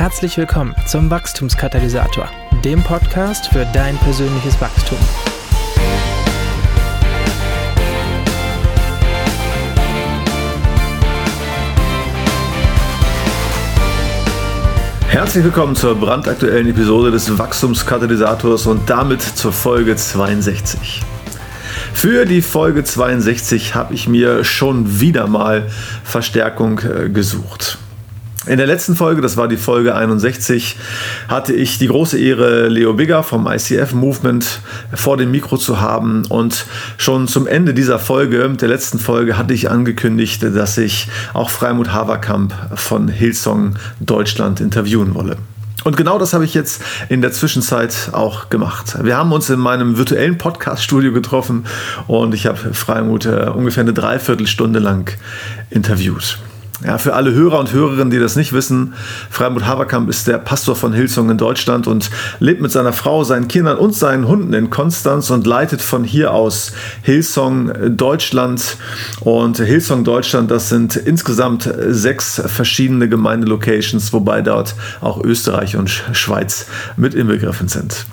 Herzlich willkommen zum Wachstumskatalysator, dem Podcast für dein persönliches Wachstum. Herzlich willkommen zur brandaktuellen Episode des Wachstumskatalysators und damit zur Folge 62. Für die Folge 62 habe ich mir schon wieder mal Verstärkung äh, gesucht. In der letzten Folge, das war die Folge 61, hatte ich die große Ehre, Leo Bigger vom ICF Movement vor dem Mikro zu haben. Und schon zum Ende dieser Folge, der letzten Folge, hatte ich angekündigt, dass ich auch Freimut Haverkamp von Hillsong Deutschland interviewen wolle. Und genau das habe ich jetzt in der Zwischenzeit auch gemacht. Wir haben uns in meinem virtuellen Podcast-Studio getroffen und ich habe Freimut äh, ungefähr eine Dreiviertelstunde lang interviewt. Ja, für alle Hörer und Hörerinnen, die das nicht wissen, Freimut Haverkamp ist der Pastor von Hillsong in Deutschland und lebt mit seiner Frau, seinen Kindern und seinen Hunden in Konstanz und leitet von hier aus Hillsong Deutschland. Und Hillsong Deutschland, das sind insgesamt sechs verschiedene Gemeindelocations, wobei dort auch Österreich und Schweiz mit inbegriffen sind.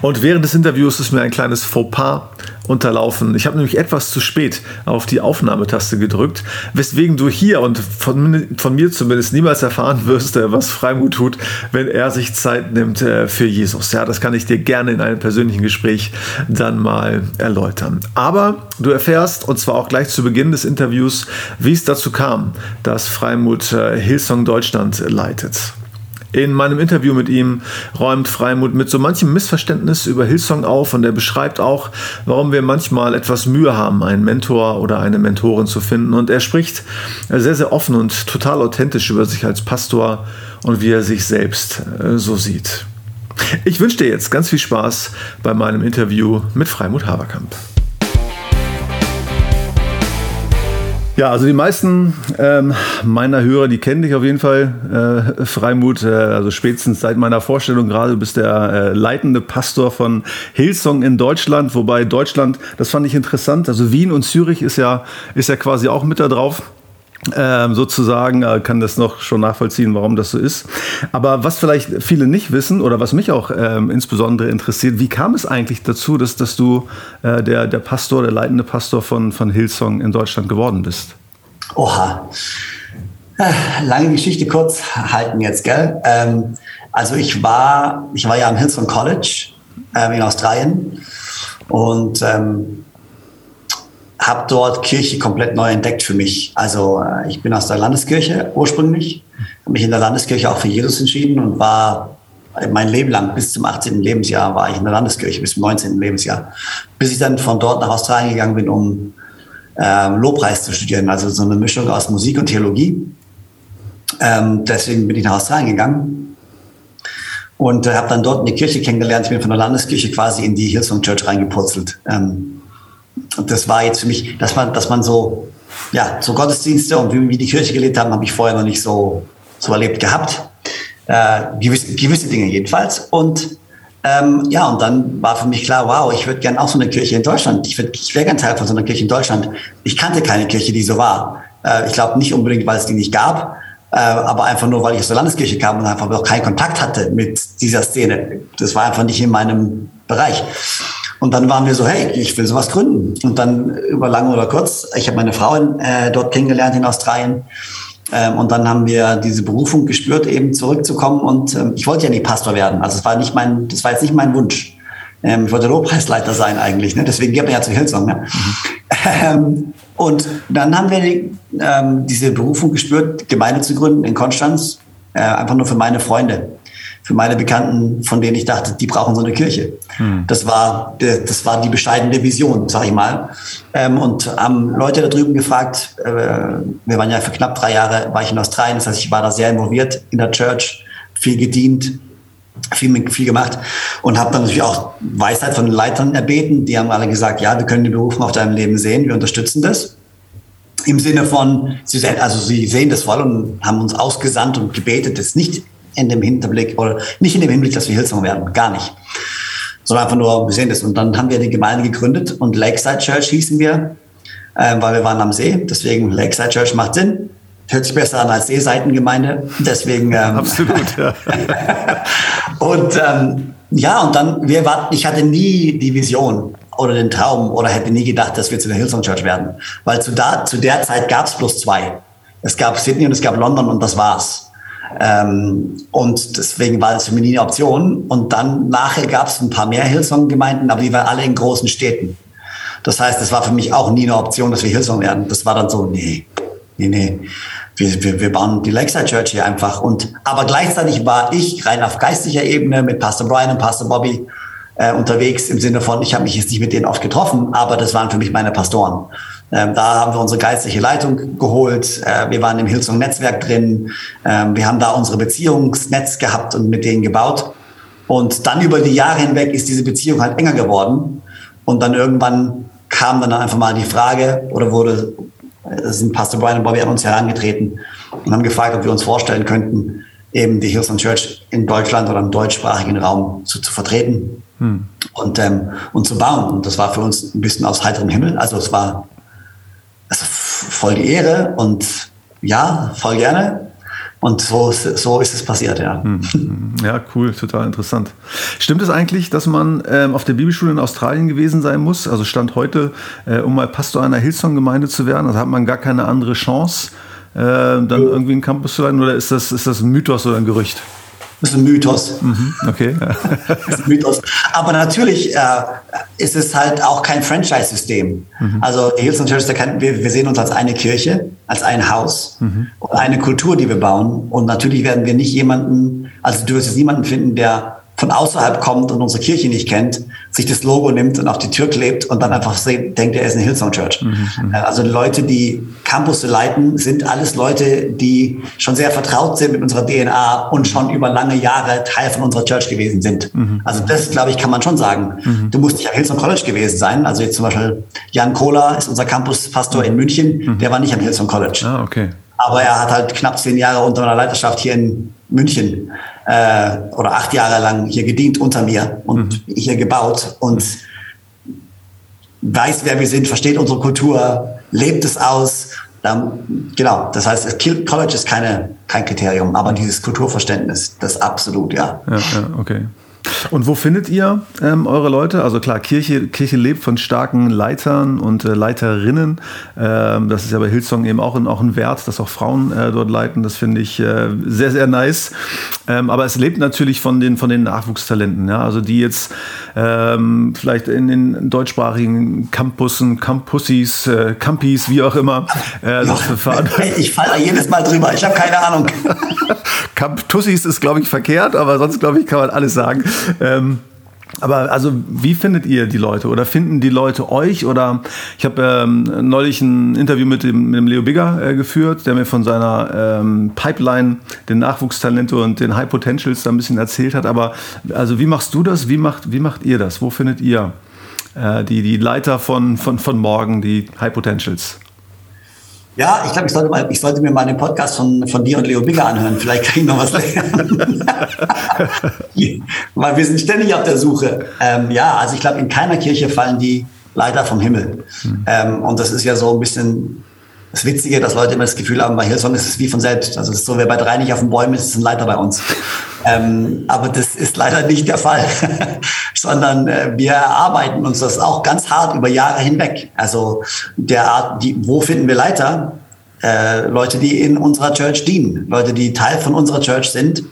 Und während des Interviews ist mir ein kleines Fauxpas unterlaufen. Ich habe nämlich etwas zu spät auf die Aufnahmetaste gedrückt, weswegen du hier und von, von mir zumindest niemals erfahren wirst, äh, was Freimut tut, wenn er sich Zeit nimmt äh, für Jesus. Ja, das kann ich dir gerne in einem persönlichen Gespräch dann mal erläutern. Aber du erfährst, und zwar auch gleich zu Beginn des Interviews, wie es dazu kam, dass Freimut äh, Hillsong Deutschland leitet. In meinem Interview mit ihm räumt Freimut mit so manchem Missverständnis über Hillsong auf und er beschreibt auch, warum wir manchmal etwas Mühe haben, einen Mentor oder eine Mentorin zu finden. Und er spricht sehr, sehr offen und total authentisch über sich als Pastor und wie er sich selbst äh, so sieht. Ich wünsche dir jetzt ganz viel Spaß bei meinem Interview mit Freimut Haverkamp. Ja, also die meisten ähm, meiner Hörer, die kennen dich auf jeden Fall, äh, Freimut, äh, also spätestens seit meiner Vorstellung gerade, du bist der äh, leitende Pastor von Hillsong in Deutschland, wobei Deutschland, das fand ich interessant, also Wien und Zürich ist ja, ist ja quasi auch mit da drauf ähm, sozusagen, äh, kann das noch schon nachvollziehen, warum das so ist. Aber was vielleicht viele nicht wissen oder was mich auch ähm, insbesondere interessiert, wie kam es eigentlich dazu, dass, dass du äh, der, der Pastor, der leitende Pastor von, von Hillsong in Deutschland geworden bist? Oha. Äh, lange Geschichte kurz halten jetzt, gell? Ähm, also ich war, ich war ja am Hillsong College ähm, in Australien und ähm, habe dort Kirche komplett neu entdeckt für mich. Also äh, ich bin aus der Landeskirche ursprünglich, habe mich in der Landeskirche auch für Jesus entschieden und war mein Leben lang, bis zum 18. Lebensjahr war ich in der Landeskirche, bis zum 19. Lebensjahr. Bis ich dann von dort nach Australien gegangen bin, um ähm, Lobpreis zu studieren, also so eine Mischung aus Musik und Theologie. Ähm, deswegen bin ich nach Australien gegangen und äh, habe dann dort eine Kirche kennengelernt. Ich bin von der Landeskirche quasi in die Hillsong Church reingepurzelt. Ähm, und das war jetzt für mich, dass man, dass man so, ja, so Gottesdienste und wie wir die Kirche gelebt haben, habe ich vorher noch nicht so, so erlebt gehabt. Äh, gewisse, gewisse Dinge jedenfalls. Und ähm, ja, und dann war für mich klar, wow, ich würde gerne auch so eine Kirche in Deutschland. Ich, würd, ich wäre gern Teil von so einer Kirche in Deutschland. Ich kannte keine Kirche, die so war. Äh, ich glaube nicht unbedingt, weil es die nicht gab, äh, aber einfach nur, weil ich aus der Landeskirche kam und einfach auch keinen Kontakt hatte mit dieser Szene. Das war einfach nicht in meinem Bereich. Und dann waren wir so, hey, ich will sowas gründen. Und dann über lange oder kurz, ich habe meine Frau äh, dort kennengelernt in Australien. Ähm, und dann haben wir diese Berufung gespürt, eben zurückzukommen. Und ähm, ich wollte ja nicht Pastor werden. Also es war nicht mein, das war jetzt nicht mein Wunsch. Ähm, ich wollte Lobpreisleiter sein eigentlich. Ne? Deswegen geht man ja zu Hillsong. Ne? Mhm. und dann haben wir die, ähm, diese Berufung gespürt, Gemeinde zu gründen in Konstanz. Äh, einfach nur für meine Freunde für meine Bekannten, von denen ich dachte, die brauchen so eine Kirche. Hm. Das war das war die bescheidene Vision, sag ich mal. Ähm, und haben Leute da drüben gefragt. Äh, wir waren ja für knapp drei Jahre war ich in Australien, das heißt, ich war da sehr involviert in der Church, viel gedient, viel, viel gemacht und habe dann natürlich auch Weisheit von den Leitern erbeten. Die haben alle gesagt, ja, wir können die Berufung auf deinem Leben sehen, wir unterstützen das. Im Sinne von, sie sehen, also sie sehen das voll und haben uns ausgesandt und gebetet, das nicht in dem Hinterblick oder nicht in dem Hinblick, dass wir Hillsong werden, gar nicht. Sondern einfach nur, wir sehen das. Und dann haben wir die Gemeinde gegründet und Lakeside Church hießen wir, äh, weil wir waren am See. Deswegen Lakeside Church macht Sinn. hört sich besser an als Seeseitengemeinde. Deswegen. Ähm, Absolut, ja. und ähm, ja, und dann, wir warten, ich hatte nie die Vision oder den Traum oder hätte nie gedacht, dass wir zu der Hillsong Church werden. Weil zu, da, zu der Zeit gab es bloß zwei. Es gab Sydney und es gab London und das war's. Ähm, und deswegen war das für mich nie eine Option. Und dann nachher gab es ein paar mehr Hillsong-Gemeinden, aber die waren alle in großen Städten. Das heißt, es war für mich auch nie eine Option, dass wir Hillsong werden. Das war dann so, nee, nee, nee. Wir, wir, wir bauen die Lakeside Church hier einfach. Und, aber gleichzeitig war ich rein auf geistlicher Ebene mit Pastor Brian und Pastor Bobby äh, unterwegs im Sinne von, ich habe mich jetzt nicht mit denen oft getroffen, aber das waren für mich meine Pastoren. Ähm, da haben wir unsere geistliche Leitung geholt. Äh, wir waren im Hillsong-Netzwerk drin. Ähm, wir haben da unsere Beziehungsnetz gehabt und mit denen gebaut. Und dann über die Jahre hinweg ist diese Beziehung halt enger geworden. Und dann irgendwann kam dann einfach mal die Frage oder wurde, sind Pastor Brian und Bobby an uns herangetreten und haben gefragt, ob wir uns vorstellen könnten, eben die Hillsong Church in Deutschland oder im deutschsprachigen Raum zu, zu vertreten hm. und, ähm, und zu bauen. Und das war für uns ein bisschen aus heiterem Himmel. Also es war also voll die Ehre und ja, voll gerne. Und so, so ist es passiert, ja. Hm, hm. Ja, cool, total interessant. Stimmt es eigentlich, dass man ähm, auf der Bibelschule in Australien gewesen sein muss? Also Stand heute, äh, um mal Pastor einer Hillsong-Gemeinde zu werden, also hat man gar keine andere Chance, äh, dann ja. irgendwie einen Campus zu leiten? Oder ist das, ist das ein Mythos oder ein Gerücht? Das ist ein Mythos. Mhm, okay. das ist ein Mythos. Aber natürlich äh, ist es halt auch kein Franchise-System. Mhm. Also die Hillsong Church, wir, wir, sehen uns als eine Kirche, als ein Haus mhm. und eine Kultur, die wir bauen. Und natürlich werden wir nicht jemanden, also du wirst jetzt niemanden finden, der von außerhalb kommt und unsere Kirche nicht kennt, sich das Logo nimmt und auf die Tür klebt und dann einfach denkt, er ist eine Hillsong Church. Mhm, mhm. Äh, also Leute, die Campus leiten, sind alles Leute, die schon sehr vertraut sind mit unserer DNA und schon über lange Jahre Teil von unserer Church gewesen sind. Mhm. Also das, glaube ich, kann man schon sagen. Mhm. Du musst nicht am Hillsong College gewesen sein. Also jetzt zum Beispiel Jan Kohler ist unser Campuspastor in München, mhm. der war nicht am Hillsong College. Ah, okay. Aber er hat halt knapp zehn Jahre unter meiner Leiterschaft hier in München äh, oder acht Jahre lang hier gedient unter mir und mhm. hier gebaut und weiß, wer wir sind, versteht unsere Kultur, lebt es aus. Dann, genau, das heißt, College ist keine, kein Kriterium, aber dieses Kulturverständnis, das absolut, ja. Ja, ja okay. Und wo findet ihr ähm, eure Leute? Also klar, Kirche, Kirche lebt von starken Leitern und äh, Leiterinnen. Ähm, das ist ja bei Hillsong eben auch ein, auch ein Wert, dass auch Frauen äh, dort leiten. Das finde ich äh, sehr, sehr nice. Ähm, aber es lebt natürlich von den, von den Nachwuchstalenten. Ja? Also die jetzt ähm, vielleicht in den deutschsprachigen Campussen, Campussis, äh, Campis, wie auch immer. Äh, ja, ich falle jedes Mal drüber. Ich habe keine Ahnung. Campussis ist, glaube ich, verkehrt, aber sonst, glaube ich, kann man alles sagen. Ähm, aber also, wie findet ihr die Leute oder finden die Leute euch? Oder ich habe ähm, neulich ein Interview mit dem, mit dem Leo Bigger äh, geführt, der mir von seiner ähm, Pipeline, den Nachwuchstalente und den High Potentials da ein bisschen erzählt hat. Aber also, wie machst du das? Wie macht, wie macht ihr das? Wo findet ihr äh, die, die Leiter von, von, von morgen, die High Potentials? Ja, ich glaube, ich sollte, ich sollte mir mal den Podcast von, von dir und Leo Bigger anhören. Vielleicht kann ich noch was lernen. Weil wir sind ständig auf der Suche. Ähm, ja, also ich glaube, in keiner Kirche fallen die Leiter vom Himmel. Mhm. Ähm, und das ist ja so ein bisschen das Witzige, dass Leute immer das Gefühl haben, bei Hillsong ist es wie von selbst. Also es ist so, wer bei drei nicht auf den Bäumen ist, ist ein Leiter bei uns. Ähm, aber das ist leider nicht der Fall, sondern äh, wir erarbeiten uns das auch ganz hart über Jahre hinweg. Also der Art, die, wo finden wir Leiter? Äh, Leute, die in unserer Church dienen, Leute, die Teil von unserer Church sind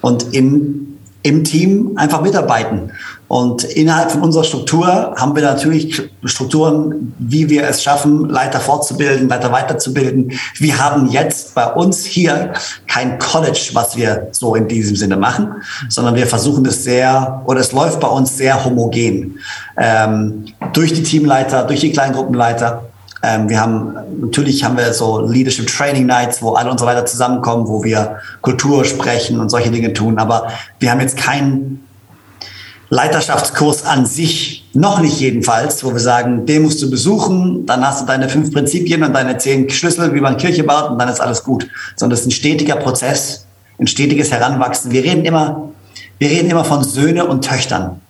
und in, im Team einfach mitarbeiten. Und innerhalb von unserer Struktur haben wir natürlich Strukturen, wie wir es schaffen, Leiter fortzubilden, Leiter weiterzubilden. Wir haben jetzt bei uns hier kein College, was wir so in diesem Sinne machen, sondern wir versuchen es sehr, oder es läuft bei uns sehr homogen. Ähm, durch die Teamleiter, durch die Kleingruppenleiter. Ähm, wir haben, natürlich haben wir so Leadership Training Nights, wo alle unsere Leiter zusammenkommen, wo wir Kultur sprechen und solche Dinge tun. Aber wir haben jetzt keinen Leiterschaftskurs an sich, noch nicht jedenfalls, wo wir sagen, den musst du besuchen, dann hast du deine fünf Prinzipien und deine zehn Schlüssel, wie man Kirche baut und dann ist alles gut. Sondern es ist ein stetiger Prozess, ein stetiges Heranwachsen. Wir reden immer, wir reden immer von Söhne und Töchtern.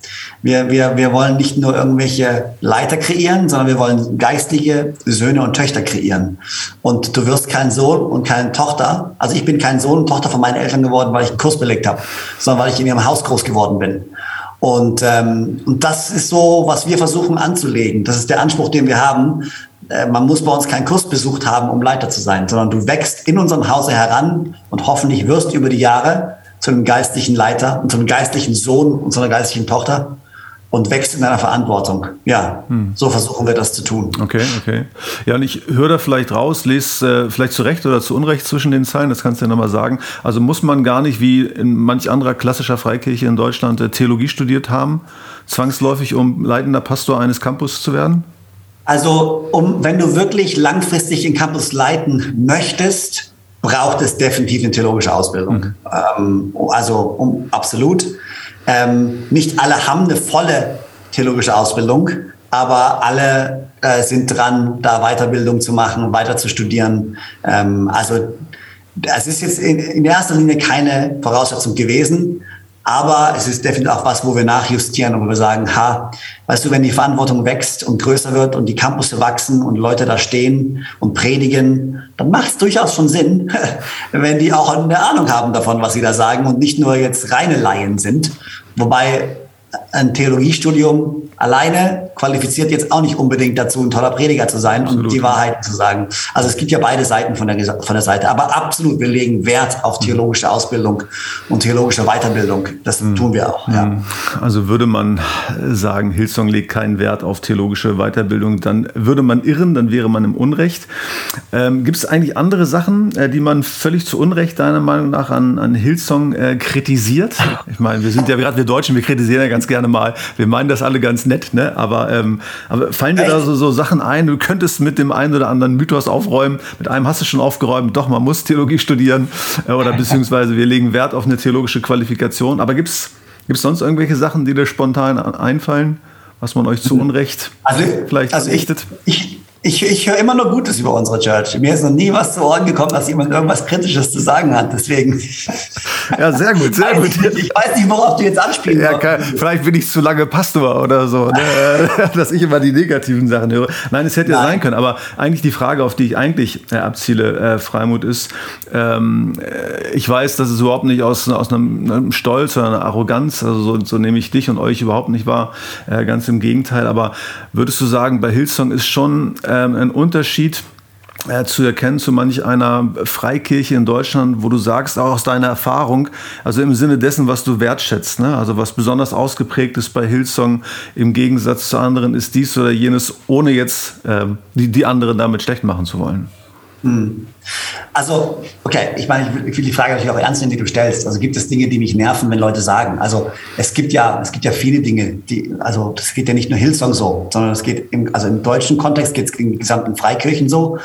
Wir, wir, wir wollen nicht nur irgendwelche Leiter kreieren, sondern wir wollen geistige Söhne und Töchter kreieren. Und du wirst kein Sohn und keine Tochter. Also ich bin kein Sohn und Tochter von meinen Eltern geworden, weil ich einen Kurs belegt habe, sondern weil ich in ihrem Haus groß geworden bin. Und, ähm, und das ist so, was wir versuchen anzulegen. Das ist der Anspruch, den wir haben. Äh, man muss bei uns keinen Kurs besucht haben, um Leiter zu sein, sondern du wächst in unserem Hause heran und hoffentlich wirst über die Jahre zu einem geistlichen Leiter und zu einem geistlichen Sohn und zu einer geistlichen Tochter und wächst in deiner Verantwortung. Ja, hm. so versuchen wir das zu tun. Okay, okay. Ja, und ich höre da vielleicht raus, lese äh, vielleicht zu Recht oder zu Unrecht zwischen den Zeilen, das kannst du ja nochmal sagen. Also muss man gar nicht wie in manch anderer klassischer Freikirche in Deutschland äh, Theologie studiert haben, zwangsläufig, um leitender Pastor eines Campus zu werden? Also, um, wenn du wirklich langfristig den Campus leiten möchtest, braucht es definitiv eine theologische Ausbildung. Mhm. Ähm, also um, absolut. Ähm, nicht alle haben eine volle theologische Ausbildung, aber alle äh, sind dran, da Weiterbildung zu machen, weiter zu studieren. Ähm, also es ist jetzt in, in erster Linie keine Voraussetzung gewesen, aber es ist definitiv auch was, wo wir nachjustieren und wo wir sagen, ha, weißt du, wenn die Verantwortung wächst und größer wird und die Campusse wachsen und Leute da stehen und predigen, dann macht es durchaus schon Sinn, wenn die auch eine Ahnung haben davon, was sie da sagen und nicht nur jetzt reine Laien sind. Wobei ein Theologiestudium alleine qualifiziert jetzt auch nicht unbedingt dazu, ein toller Prediger zu sein absolut. und die Wahrheit zu sagen. Also es gibt ja beide Seiten von der, von der Seite. Aber absolut, wir legen Wert auf theologische Ausbildung und theologische Weiterbildung. Das mhm. tun wir auch. Ja. Also würde man sagen, Hillsong legt keinen Wert auf theologische Weiterbildung, dann würde man irren, dann wäre man im Unrecht. Ähm, gibt es eigentlich andere Sachen, äh, die man völlig zu Unrecht deiner Meinung nach an, an Hillsong äh, kritisiert? Ich meine, wir sind ja gerade wir Deutschen, wir kritisieren ja ganz gerne mal. Wir meinen das alle ganz nett, ne? Aber, ähm, aber fallen dir Echt? da so, so Sachen ein? Du könntest mit dem einen oder anderen Mythos aufräumen. Mit einem hast du schon aufgeräumt. Doch, man muss Theologie studieren äh, oder beziehungsweise wir legen Wert auf eine theologische Qualifikation. Aber gibt es sonst irgendwelche Sachen, die dir spontan einfallen, was man euch zu mhm. Unrecht also, vielleicht also richtet? Ich, ich ich, ich höre immer nur Gutes über unsere Church. Mir ist noch nie was zu Ohren gekommen, dass jemand irgendwas Kritisches zu sagen hat. Deswegen. Ja, sehr gut, sehr gut. Ich weiß nicht, worauf du jetzt anspielst. Ja, kann, vielleicht bin ich zu lange Pastor oder so, ne? dass ich immer die negativen Sachen höre. Nein, es hätte ja sein können. Aber eigentlich die Frage, auf die ich eigentlich äh, abziele, äh, Freimut, ist, ähm, äh, ich weiß, dass es überhaupt nicht aus, aus einem, einem Stolz oder einer Arroganz, also so, so nehme ich dich und euch überhaupt nicht wahr, äh, ganz im Gegenteil. Aber würdest du sagen, bei Hillsong ist schon ähm, ein Unterschied äh, zu erkennen zu manch einer Freikirche in Deutschland, wo du sagst, auch aus deiner Erfahrung, also im Sinne dessen, was du wertschätzt, ne? also was besonders ausgeprägt ist bei Hillsong im Gegensatz zu anderen, ist dies oder jenes, ohne jetzt äh, die, die anderen damit schlecht machen zu wollen. Hm. Also, okay, ich meine, ich will die Frage natürlich auch ernst nehmen, die du stellst. Also gibt es Dinge, die mich nerven, wenn Leute sagen. Also es gibt ja, es gibt ja viele Dinge, die, also das geht ja nicht nur Hillsong so, sondern es geht im, also im deutschen Kontext geht es den gesamten Freikirchen so.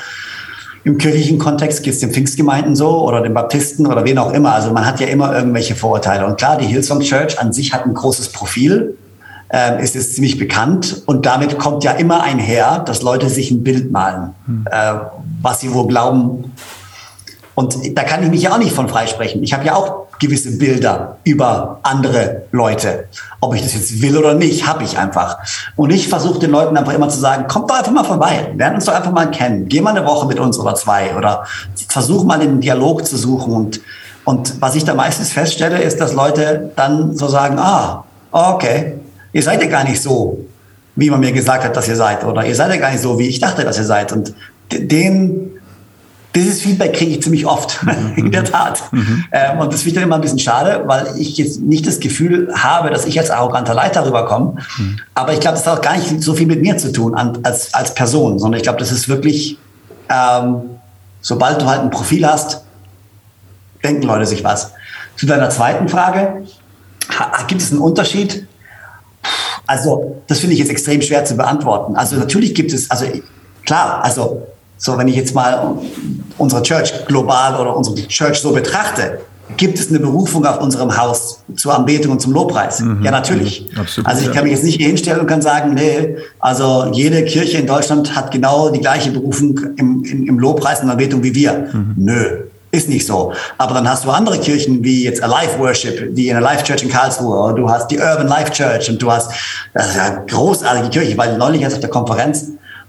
Im kirchlichen Kontext geht es den Pfingstgemeinden so oder den Baptisten oder wen auch immer. Also man hat ja immer irgendwelche Vorurteile. Und klar, die Hillsong Church an sich hat ein großes Profil äh, ist es ziemlich bekannt. Und damit kommt ja immer einher, dass Leute sich ein Bild malen, hm. äh, was sie wohl glauben. Und da kann ich mich ja auch nicht von freisprechen. Ich habe ja auch gewisse Bilder über andere Leute. Ob ich das jetzt will oder nicht, habe ich einfach. Und ich versuche den Leuten einfach immer zu sagen, kommt doch einfach mal vorbei, lernt uns doch einfach mal kennen. Geh mal eine Woche mit uns oder zwei oder versuch mal den Dialog zu suchen. Und, und was ich da meistens feststelle, ist, dass Leute dann so sagen, ah, okay, ihr seid ja gar nicht so, wie man mir gesagt hat, dass ihr seid. Oder ihr seid ja gar nicht so, wie ich dachte, dass ihr seid. Und den, dieses Feedback kriege ich ziemlich oft, mhm. in der Tat. Mhm. Ähm, und das finde ich dann immer ein bisschen schade, weil ich jetzt nicht das Gefühl habe, dass ich als arroganter Leiter rüberkomme. Mhm. Aber ich glaube, das hat auch gar nicht so viel mit mir zu tun an, als, als Person, sondern ich glaube, das ist wirklich, ähm, sobald du halt ein Profil hast, denken Leute sich was. Zu deiner zweiten Frage, gibt es einen Unterschied also, das finde ich jetzt extrem schwer zu beantworten. Also, natürlich gibt es, also klar, also, so wenn ich jetzt mal unsere Church global oder unsere Church so betrachte, gibt es eine Berufung auf unserem Haus zur Anbetung und zum Lobpreis? Mhm, ja, natürlich. Mhm, absolut, also ich kann mich jetzt nicht hier hinstellen und kann sagen, nee, also jede Kirche in Deutschland hat genau die gleiche Berufung im, im, im Lobpreis und Anbetung wie wir. Mhm. Nö. Ist nicht so. Aber dann hast du andere Kirchen wie jetzt Alive Worship, die in der Life Church in Karlsruhe, oder du hast die Urban Life Church und du hast, das ist ja großartige Kirche. Ich war neulich erst auf der Konferenz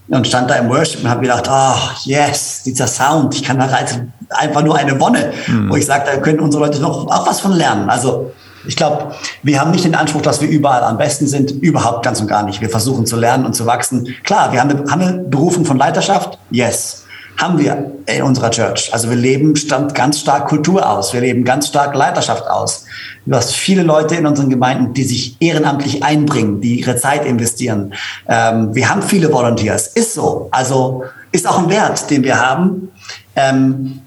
und stand da im Worship und habe gedacht, oh yes, dieser Sound, ich kann da rein, einfach nur eine Wonne, mhm. wo ich sage, da können unsere Leute noch auch was von lernen. Also ich glaube, wir haben nicht den Anspruch, dass wir überall am besten sind, überhaupt ganz und gar nicht. Wir versuchen zu lernen und zu wachsen. Klar, wir haben eine, haben eine Berufung von Leiterschaft, yes haben wir in unserer Church. Also wir leben ganz stark Kultur aus, wir leben ganz stark Leiterschaft aus. Du hast viele Leute in unseren Gemeinden, die sich ehrenamtlich einbringen, die ihre Zeit investieren. Ähm, wir haben viele Volunteers, ist so. Also ist auch ein Wert, den wir haben. Ähm,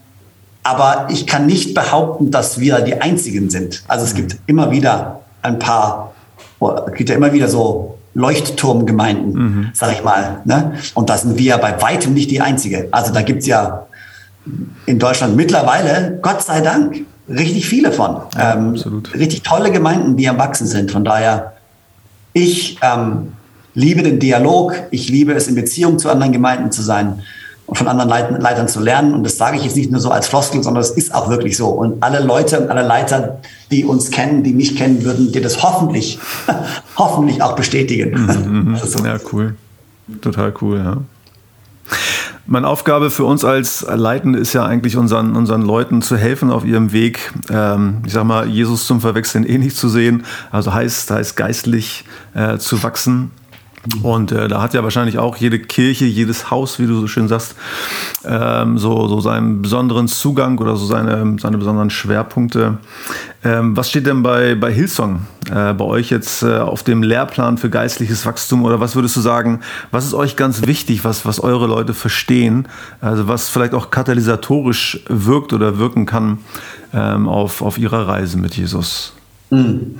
aber ich kann nicht behaupten, dass wir die Einzigen sind. Also es gibt immer wieder ein paar, es gibt ja immer wieder so Leuchtturmgemeinden, mhm. sag ich mal. Ne? Und da sind wir bei weitem nicht die Einzige. Also da gibt's ja in Deutschland mittlerweile, Gott sei Dank, richtig viele von. Ja, ähm, richtig tolle Gemeinden, die am Wachsen sind. Von daher, ich ähm, liebe den Dialog, ich liebe es, in Beziehung zu anderen Gemeinden zu sein und von anderen Leitern, Leitern zu lernen. Und das sage ich jetzt nicht nur so als Floskel, sondern es ist auch wirklich so. Und alle Leute und alle Leiter, die uns kennen, die mich kennen, würden dir das hoffentlich, hoffentlich auch bestätigen. Mhm, mhm. also, ja, cool. Total cool, ja. Meine Aufgabe für uns als Leitende ist ja eigentlich unseren, unseren Leuten zu helfen auf ihrem Weg, ähm, ich sag mal, Jesus zum Verwechseln ähnlich zu sehen. Also heißt, heißt geistlich äh, zu wachsen und äh, da hat ja wahrscheinlich auch jede Kirche, jedes Haus, wie du so schön sagst, ähm, so, so seinen besonderen Zugang oder so seine, seine besonderen Schwerpunkte. Ähm, was steht denn bei, bei Hillsong äh, bei euch jetzt äh, auf dem Lehrplan für geistliches Wachstum? Oder was würdest du sagen, was ist euch ganz wichtig, was, was eure Leute verstehen? Also was vielleicht auch katalysatorisch wirkt oder wirken kann ähm, auf, auf ihrer Reise mit Jesus? Mhm.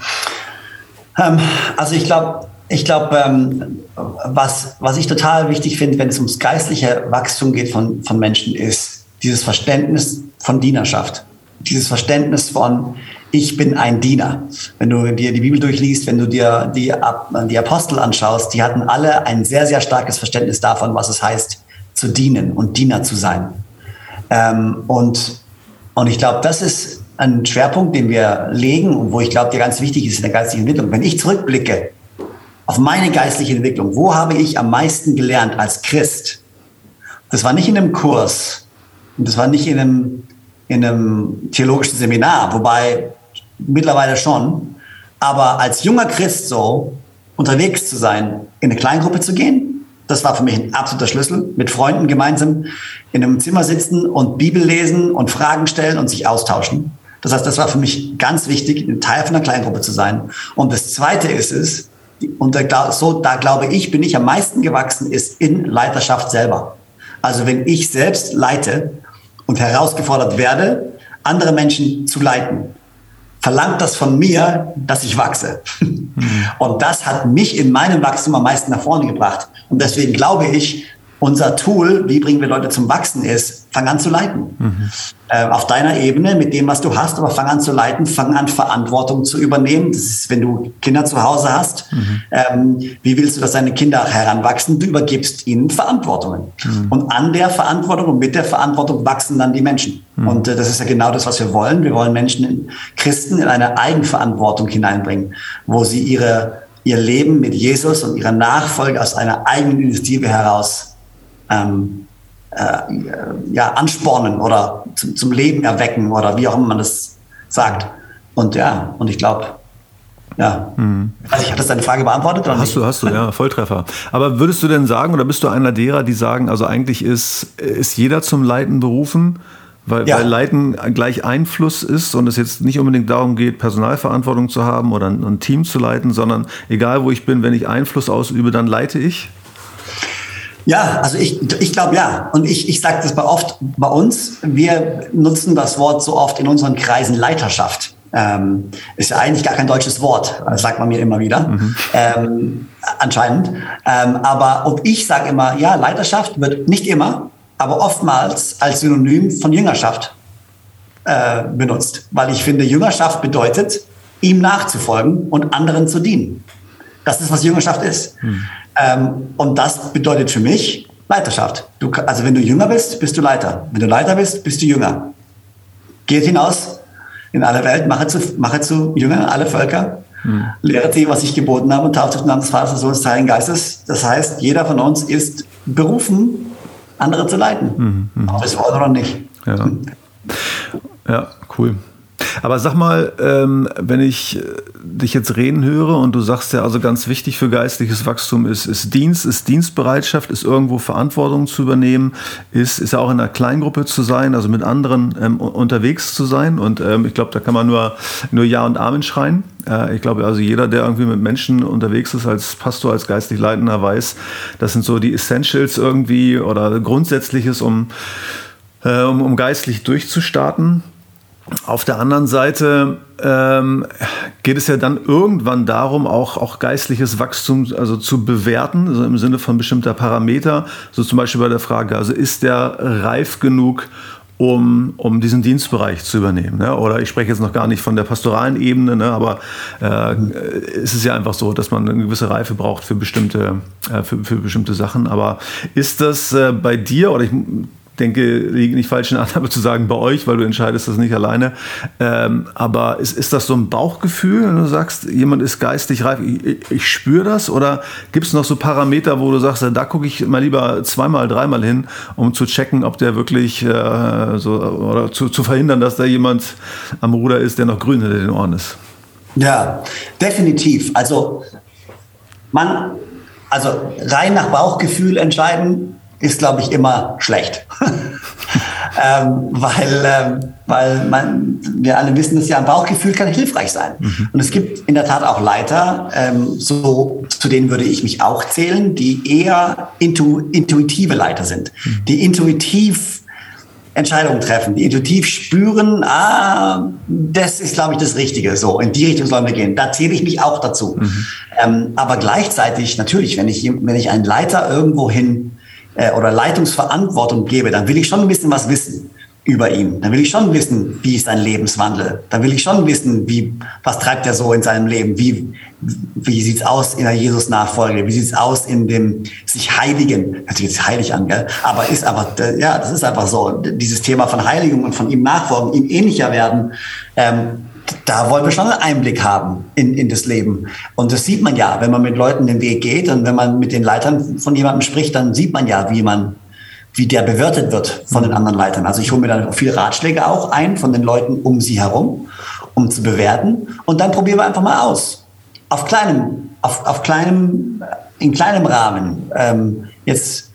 also ich glaube, ich glaube, ähm, was, was ich total wichtig finde, wenn es ums geistliche Wachstum geht von, von Menschen, ist dieses Verständnis von Dienerschaft. Dieses Verständnis von, ich bin ein Diener. Wenn du dir die Bibel durchliest, wenn du dir die, die Apostel anschaust, die hatten alle ein sehr, sehr starkes Verständnis davon, was es heißt, zu dienen und Diener zu sein. Ähm, und, und ich glaube, das ist ein Schwerpunkt, den wir legen und wo ich glaube, der ganz wichtig ist in der geistlichen Entwicklung. Wenn ich zurückblicke auf meine geistliche Entwicklung. Wo habe ich am meisten gelernt als Christ? Das war nicht in einem Kurs und das war nicht in einem, in einem theologischen Seminar, wobei mittlerweile schon. Aber als junger Christ so unterwegs zu sein, in eine Kleingruppe zu gehen, das war für mich ein absoluter Schlüssel. Mit Freunden gemeinsam in einem Zimmer sitzen und Bibel lesen und Fragen stellen und sich austauschen. Das heißt, das war für mich ganz wichtig, ein Teil von einer Kleingruppe zu sein. Und das Zweite ist es, und da, so, da glaube ich, bin ich am meisten gewachsen, ist in Leiterschaft selber. Also wenn ich selbst leite und herausgefordert werde, andere Menschen zu leiten, verlangt das von mir, dass ich wachse. Mhm. Und das hat mich in meinem Wachstum am meisten nach vorne gebracht. Und deswegen glaube ich, unser Tool, wie bringen wir Leute zum Wachsen, ist, fang an zu leiten. Mhm. Äh, auf deiner Ebene, mit dem, was du hast, aber fang an zu leiten, fang an, Verantwortung zu übernehmen. Das ist, wenn du Kinder zu Hause hast, mhm. ähm, wie willst du, dass deine Kinder heranwachsen? Du übergibst ihnen Verantwortungen. Mhm. Und an der Verantwortung und mit der Verantwortung wachsen dann die Menschen. Mhm. Und äh, das ist ja genau das, was wir wollen. Wir wollen Menschen, Christen in eine Eigenverantwortung hineinbringen, wo sie ihre, ihr Leben mit Jesus und ihrer Nachfolge aus einer eigenen Initiative heraus ähm, äh, ja, anspornen oder zum, zum Leben erwecken oder wie auch immer man das sagt. Und ja, und ich glaube, ja. Mhm. Also ich hatte deine Frage beantwortet. Oder hast nicht? du, hast du, ja, Volltreffer. Aber würdest du denn sagen, oder bist du einer derer, die sagen, also eigentlich ist, ist jeder zum Leiten berufen? Weil, ja. weil Leiten gleich Einfluss ist und es jetzt nicht unbedingt darum geht, Personalverantwortung zu haben oder ein, ein Team zu leiten, sondern egal wo ich bin, wenn ich Einfluss ausübe, dann leite ich? Ja, also ich, ich glaube ja. Und ich, ich sage das bei oft bei uns. Wir nutzen das Wort so oft in unseren Kreisen Leiterschaft. Ähm, ist ja eigentlich gar kein deutsches Wort, das sagt man mir immer wieder, mhm. ähm, anscheinend. Ähm, aber und ich sage immer, ja, Leiterschaft wird nicht immer, aber oftmals als Synonym von Jüngerschaft äh, benutzt, weil ich finde, Jüngerschaft bedeutet, ihm nachzufolgen und anderen zu dienen. Das ist, was Jüngerschaft ist. Mhm. Ähm, und das bedeutet für mich Leiterschaft. Du, also wenn du Jünger bist, bist du Leiter. Wenn du Leiter bist, bist du Jünger. geht hinaus in alle Welt, mache zu, mache zu Jüngern alle Völker, mhm. lehret sie, was ich geboten habe und tauft im Namen des Vaters, des Sohnes, des Heiligen Geistes. Das heißt, jeder von uns ist berufen, andere zu leiten. Mhm. Ob es wollen oder nicht. Ja. ja, cool. Aber sag mal, ähm, wenn ich äh, dich jetzt reden höre und du sagst ja, also ganz wichtig für geistliches Wachstum ist, ist Dienst, ist Dienstbereitschaft, ist irgendwo Verantwortung zu übernehmen, ist, ist ja auch in einer Kleingruppe zu sein, also mit anderen ähm, unterwegs zu sein. Und ähm, ich glaube, da kann man nur, nur Ja und Amen schreien. Äh, ich glaube, also jeder, der irgendwie mit Menschen unterwegs ist, als Pastor, als geistlich Leitender, weiß, das sind so die Essentials irgendwie oder Grundsätzliches, um, äh, um, um geistlich durchzustarten. Auf der anderen Seite ähm, geht es ja dann irgendwann darum, auch, auch geistliches Wachstum also zu bewerten, also im Sinne von bestimmter Parameter. So zum Beispiel bei der Frage, also ist der reif genug, um, um diesen Dienstbereich zu übernehmen. Ne? Oder ich spreche jetzt noch gar nicht von der pastoralen Ebene, ne? aber äh, es ist ja einfach so, dass man eine gewisse Reife braucht für bestimmte, äh, für, für bestimmte Sachen. Aber ist das äh, bei dir, oder ich denke, liege nicht falsch in Annahme zu sagen bei euch, weil du entscheidest das nicht alleine. Ähm, aber ist, ist das so ein Bauchgefühl, wenn du sagst, jemand ist geistig reif, ich, ich spüre das? Oder gibt es noch so Parameter, wo du sagst, da gucke ich mal lieber zweimal, dreimal hin, um zu checken, ob der wirklich äh, so, oder zu, zu verhindern, dass da jemand am Ruder ist, der noch grün hinter den Ohren ist? Ja, definitiv. Also man, also rein nach Bauchgefühl entscheiden ist, glaube ich, immer schlecht. ähm, weil, ähm, weil man, wir alle wissen, dass ja ein Bauchgefühl kann hilfreich sein. Mhm. Und es gibt in der Tat auch Leiter, ähm, so, zu denen würde ich mich auch zählen, die eher intu, intuitive Leiter sind, mhm. die intuitiv Entscheidungen treffen, die intuitiv spüren, ah, das ist, glaube ich, das Richtige. So, in die Richtung sollen wir gehen. Da zähle ich mich auch dazu. Mhm. Ähm, aber gleichzeitig, natürlich, wenn ich, wenn ich einen Leiter irgendwo hin äh, oder Leitungsverantwortung gebe, dann will ich schon ein bisschen was wissen über ihn. Dann will ich schon wissen, wie ist sein Lebenswandel. Dann will ich schon wissen, wie, was treibt er so in seinem Leben? Wie, wie sieht's aus in der Jesus-Nachfolge? Wie sieht's aus in dem sich Heiligen? Hört sich jetzt heilig an, gell? Aber ist aber, äh, ja, das ist einfach so. Dieses Thema von Heiligung und von ihm nachfolgen, ihm ähnlicher werden, ähm, da wollen wir schon einen Einblick haben in, in das Leben. Und das sieht man ja, wenn man mit Leuten den Weg geht und wenn man mit den Leitern von jemandem spricht, dann sieht man ja, wie man, wie der bewertet wird von den anderen Leitern. Also ich hole mir dann viele Ratschläge auch ein von den Leuten um sie herum, um zu bewerten. Und dann probieren wir einfach mal aus. Auf kleinem, auf, auf kleinem, in kleinem Rahmen. Ähm, jetzt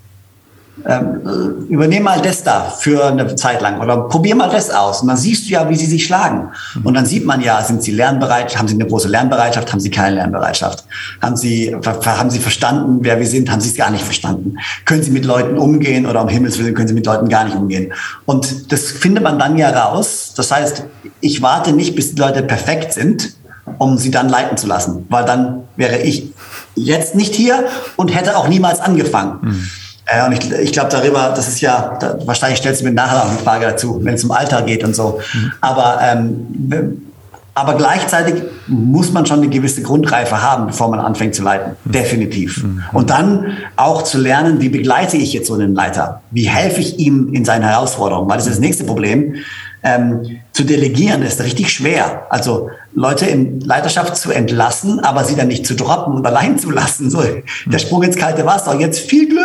ähm, übernehm mal das da für eine Zeit lang oder probier mal das aus. Und dann siehst du ja, wie sie sich schlagen. Und dann sieht man ja, sind sie lernbereit, haben sie eine große Lernbereitschaft, haben sie keine Lernbereitschaft? Haben sie, haben sie verstanden, wer wir sind, haben sie es gar nicht verstanden? Können sie mit Leuten umgehen oder um Himmels Willen können sie mit Leuten gar nicht umgehen? Und das findet man dann ja raus. Das heißt, ich warte nicht, bis die Leute perfekt sind, um sie dann leiten zu lassen, weil dann wäre ich jetzt nicht hier und hätte auch niemals angefangen. Mhm. Ja, und ich, ich glaube darüber, das ist ja, da, wahrscheinlich stellst du mir nachher noch eine Frage dazu, wenn es um Alter geht und so. Mhm. Aber, ähm, aber gleichzeitig muss man schon eine gewisse Grundreife haben, bevor man anfängt zu leiten. Mhm. Definitiv. Mhm. Und dann auch zu lernen, wie begleite ich jetzt so einen Leiter? Wie helfe ich ihm in seinen Herausforderungen? Weil das ist das nächste Problem ähm, zu delegieren ist richtig schwer. Also Leute in Leiterschaft zu entlassen, aber sie dann nicht zu droppen und allein zu lassen. So, der Sprung ins kalte Wasser, jetzt viel Glück.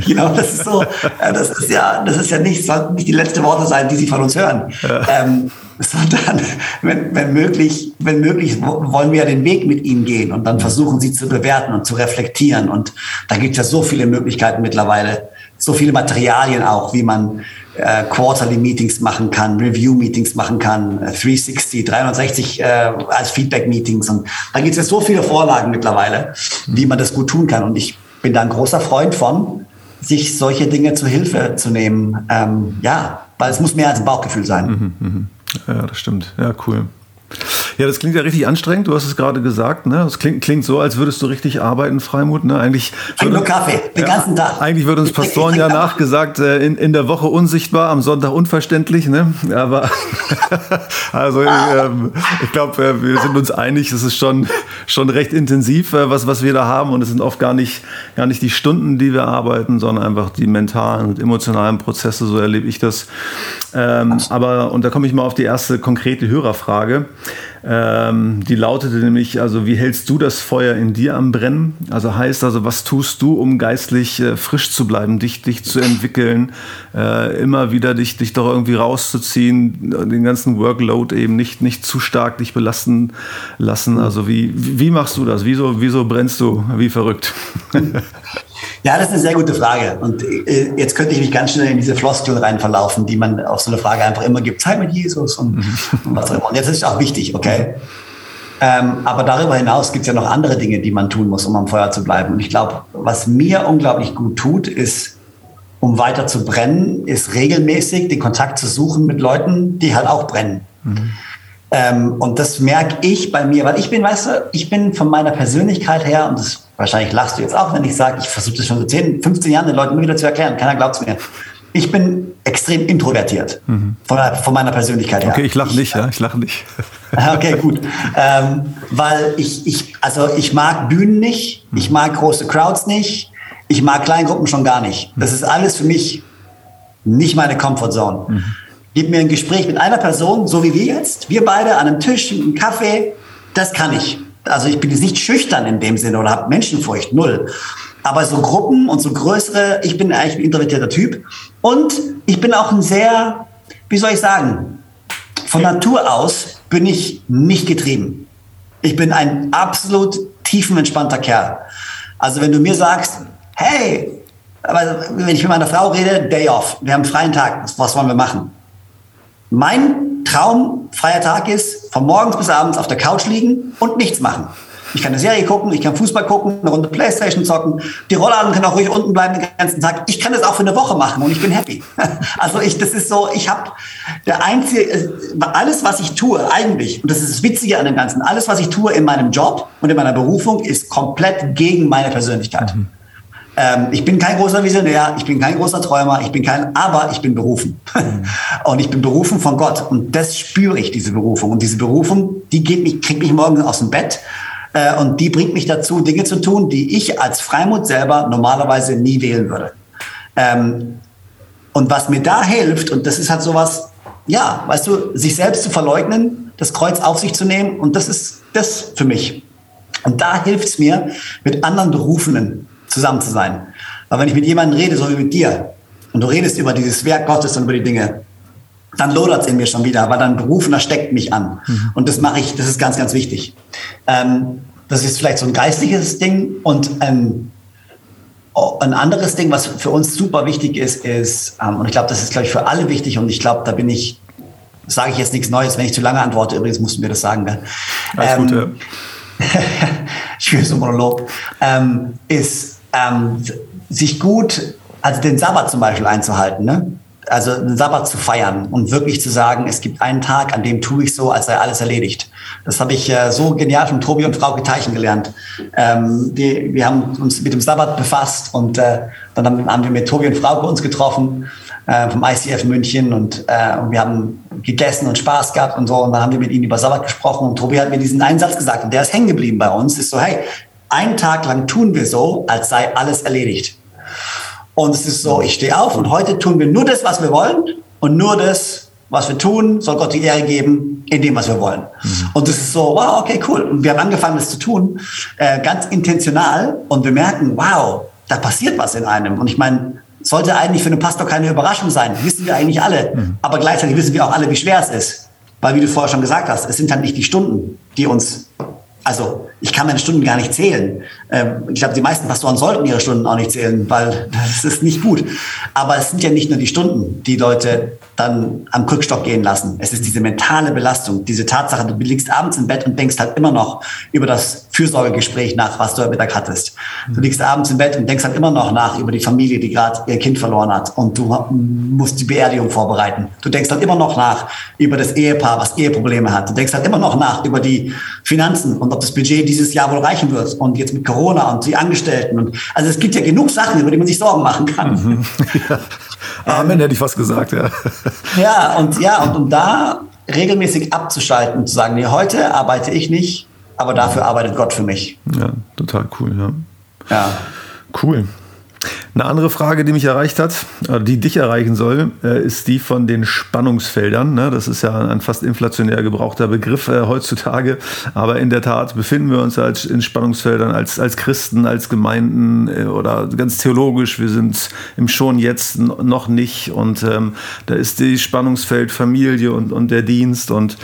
Genau, das ist so, äh, das ist ja, das ist ja nicht, soll nicht die letzte Worte sein, die sie von uns hören. Ähm, sondern wenn, wenn möglich, wenn möglich, wollen wir ja den Weg mit ihnen gehen und dann versuchen sie zu bewerten und zu reflektieren. Und da gibt es ja so viele Möglichkeiten mittlerweile, so viele Materialien auch, wie man äh, Quarterly Meetings machen kann, Review Meetings machen kann, 360, äh, 360 äh, als Feedback Meetings. Und da gibt es ja so viele Vorlagen mittlerweile, wie man das gut tun kann. Und ich bin da ein großer Freund von, sich solche Dinge zu Hilfe zu nehmen. Ähm, ja, weil es muss mehr als ein Bauchgefühl sein. Mhm, mh. Ja, das stimmt. Ja, cool. Ja, das klingt ja richtig anstrengend. Du hast es gerade gesagt. Ne? Das klingt, klingt so, als würdest du richtig arbeiten, Freimut. Ne? Eigentlich würde, nur Kaffee, den ja, ganzen Tag. Eigentlich wird uns Pastoren ja nachgesagt, äh, in, in der Woche unsichtbar, am Sonntag unverständlich. Ne? Aber also ähm, ich glaube, äh, wir sind uns einig, es ist schon, schon recht intensiv, äh, was, was wir da haben. Und es sind oft gar nicht, gar nicht die Stunden, die wir arbeiten, sondern einfach die mentalen und emotionalen Prozesse. So erlebe ich das. Ähm, aber, und da komme ich mal auf die erste konkrete Hörerfrage. Ähm, die lautete nämlich, also wie hältst du das Feuer in dir am Brennen? Also heißt also, was tust du, um geistlich äh, frisch zu bleiben, dich, dich zu entwickeln, äh, immer wieder dich, dich doch irgendwie rauszuziehen, den ganzen Workload eben nicht, nicht zu stark dich belasten lassen. Also wie, wie machst du das? Wieso, wieso brennst du wie verrückt? Ja, das ist eine sehr gute Frage. Und äh, jetzt könnte ich mich ganz schnell in diese Floskeln rein verlaufen, die man auf so eine Frage einfach immer gibt. Zeit mit Jesus und, mhm. und was auch immer. Und jetzt ist es auch wichtig, okay? Ähm, aber darüber hinaus gibt es ja noch andere Dinge, die man tun muss, um am Feuer zu bleiben. Und ich glaube, was mir unglaublich gut tut, ist, um weiter zu brennen, ist regelmäßig den Kontakt zu suchen mit Leuten, die halt auch brennen. Mhm. Ähm, und das merke ich bei mir, weil ich bin, weißt du, ich bin von meiner Persönlichkeit her, und das wahrscheinlich lachst du jetzt auch, wenn ich sage, ich versuche das schon so 10, 15 Jahren den Leuten immer wieder zu erklären, keiner glaubt es mir. Ich bin extrem introvertiert mhm. von, von, meiner Persönlichkeit her. Okay, ich lache nicht, ja, ich lache nicht. okay, gut. Ähm, weil ich, ich, also ich mag Bühnen nicht, ich mag große Crowds nicht, ich mag Kleingruppen schon gar nicht. Das ist alles für mich nicht meine Comfortzone. Mhm. Gib mir ein Gespräch mit einer Person, so wie wir jetzt, wir beide an einem Tisch, einen Kaffee, das kann ich. Also ich bin jetzt nicht schüchtern in dem Sinne oder habe Menschenfurcht, null. Aber so Gruppen und so größere, ich bin eigentlich ein introvertierter Typ. Und ich bin auch ein sehr, wie soll ich sagen, von Natur aus bin ich nicht getrieben. Ich bin ein absolut tiefenentspannter Kerl. Also wenn du mir sagst, hey, aber wenn ich mit meiner Frau rede, Day off, wir haben einen freien Tag, was wollen wir machen? Mein traumfreier Tag ist, von morgens bis abends auf der Couch liegen und nichts machen. Ich kann eine Serie gucken, ich kann Fußball gucken, eine Runde Playstation zocken. Die Rollladen können auch ruhig unten bleiben den ganzen Tag. Ich kann das auch für eine Woche machen und ich bin happy. Also ich, das ist so, ich habe der einzige, alles was ich tue eigentlich, und das ist das Witzige an dem Ganzen, alles was ich tue in meinem Job und in meiner Berufung ist komplett gegen meine Persönlichkeit. Mhm. Ähm, ich bin kein großer Visionär, ich bin kein großer Träumer, ich bin kein, aber ich bin berufen. Und ich bin berufen von Gott. Und das spüre ich, diese Berufung. Und diese Berufung, die geht mich, kriegt mich morgen aus dem Bett. Äh, und die bringt mich dazu, Dinge zu tun, die ich als Freimut selber normalerweise nie wählen würde. Ähm, und was mir da hilft, und das ist halt sowas, ja, weißt du, sich selbst zu verleugnen, das Kreuz auf sich zu nehmen, und das ist das für mich. Und da hilft es mir, mit anderen Berufenen zusammen zu sein. Weil wenn ich mit jemandem rede, so wie mit dir, und du redest über dieses Werk Gottes und über die Dinge, dann lodert es in mir schon wieder, weil dann Berufener steckt mich an. Mhm. Und das mache ich, das ist ganz, ganz wichtig. Ähm, das ist vielleicht so ein geistliches Ding und ein, ein anderes Ding, was für uns super wichtig ist, ist, ähm, und ich glaube, das ist, glaube ich, für alle wichtig und ich glaube, da bin ich, sage ich jetzt nichts Neues, wenn ich zu lange antworte, übrigens mussten wir das sagen. Gell? Alles ähm, Gute. schwieriges Monolog, ähm, ist ähm, sich gut, also den Sabbat zum Beispiel einzuhalten, ne? also den Sabbat zu feiern und wirklich zu sagen, es gibt einen Tag, an dem tue ich so, als sei alles erledigt. Das habe ich äh, so genial von Tobi und Frau Geteichen gelernt. Ähm, die, wir haben uns mit dem Sabbat befasst und äh, dann haben, haben, wir mit Tobi und Frau uns getroffen äh, vom ICF München und, äh, und wir haben gegessen und Spaß gehabt und so und dann haben wir mit ihnen über Sabbat gesprochen und Tobi hat mir diesen einen Satz gesagt und der ist hängen geblieben bei uns, ist so, hey, einen Tag lang tun wir so, als sei alles erledigt. Und es ist so, ich stehe auf und heute tun wir nur das, was wir wollen und nur das, was wir tun, soll Gott die Ehre geben in dem, was wir wollen. Mhm. Und das ist so, wow, okay, cool. Und wir haben angefangen, das zu tun, äh, ganz intentional und wir merken, wow, da passiert was in einem. Und ich meine, sollte eigentlich für einen Pastor keine Überraschung sein, wissen wir eigentlich alle. Mhm. Aber gleichzeitig wissen wir auch alle, wie schwer es ist. Weil, wie du vorher schon gesagt hast, es sind halt nicht die Stunden, die uns Also ich kann meine Stunden gar nicht zählen. Ähm, ich glaube, die meisten Pastoren sollten ihre Stunden auch nicht zählen, weil das ist nicht gut. Aber es sind ja nicht nur die Stunden, die Leute dann am Krückstock gehen lassen. Es ist diese mentale Belastung, diese Tatsache, du liegst abends im Bett und denkst halt immer noch über das Fürsorgegespräch nach, was du am Mittag hattest. Du liegst abends im Bett und denkst halt immer noch nach über die Familie, die gerade ihr Kind verloren hat und du musst die Beerdigung vorbereiten. Du denkst halt immer noch nach über das Ehepaar, was Eheprobleme hat. Du denkst halt immer noch nach über die Finanzen und ob das Budget dieses Jahr wohl reichen wird und jetzt mit Corona und die Angestellten und also es gibt ja genug Sachen, über die man sich Sorgen machen kann. Mhm. Ja. Amen, ähm, hätte ich fast gesagt, ja. Ja, und ja, und um da regelmäßig abzuschalten und zu sagen, nee, heute arbeite ich nicht, aber dafür arbeitet Gott für mich. Ja, total cool, ja. Ja. Cool. Eine andere Frage, die mich erreicht hat, äh, die dich erreichen soll, äh, ist die von den Spannungsfeldern. Ne? Das ist ja ein fast inflationär gebrauchter Begriff äh, heutzutage. Aber in der Tat befinden wir uns in Spannungsfeldern als, als Christen, als Gemeinden oder ganz theologisch. Wir sind im Schon jetzt noch nicht. Und ähm, da ist die Spannungsfeld Familie und, und der Dienst. Und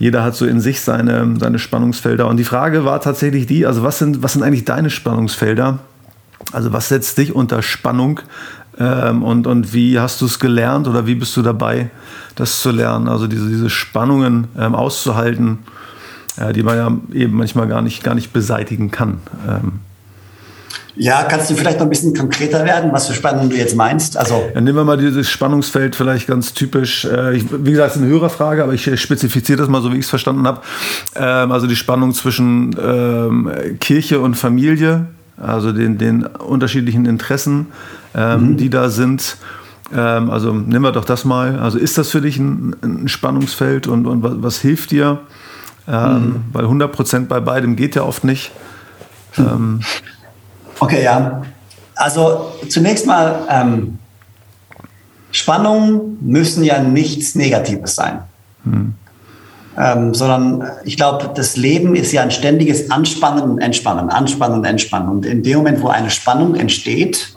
jeder hat so in sich seine, seine Spannungsfelder. Und die Frage war tatsächlich die, also was sind, was sind eigentlich deine Spannungsfelder? Also was setzt dich unter Spannung ähm, und, und wie hast du es gelernt oder wie bist du dabei, das zu lernen? Also diese, diese Spannungen ähm, auszuhalten, äh, die man ja eben manchmal gar nicht, gar nicht beseitigen kann. Ähm. Ja, kannst du vielleicht noch ein bisschen konkreter werden, was für Spannungen du jetzt meinst? Also ja, nehmen wir mal dieses Spannungsfeld vielleicht ganz typisch. Äh, ich, wie gesagt, es ist eine Hörerfrage, aber ich spezifiziere das mal so, wie ich es verstanden habe. Ähm, also die Spannung zwischen ähm, Kirche und Familie, also den, den unterschiedlichen Interessen, ähm, mhm. die da sind. Ähm, also nehmen wir doch das mal. Also ist das für dich ein, ein Spannungsfeld und, und was, was hilft dir? Ähm, mhm. Weil 100 Prozent bei beidem geht ja oft nicht. Ähm, okay, ja. Also zunächst mal, ähm, Spannungen müssen ja nichts Negatives sein. Mhm ähm, sondern ich glaube, das Leben ist ja ein ständiges Anspannen und Entspannen, Anspannen und Entspannen. Und in dem Moment, wo eine Spannung entsteht,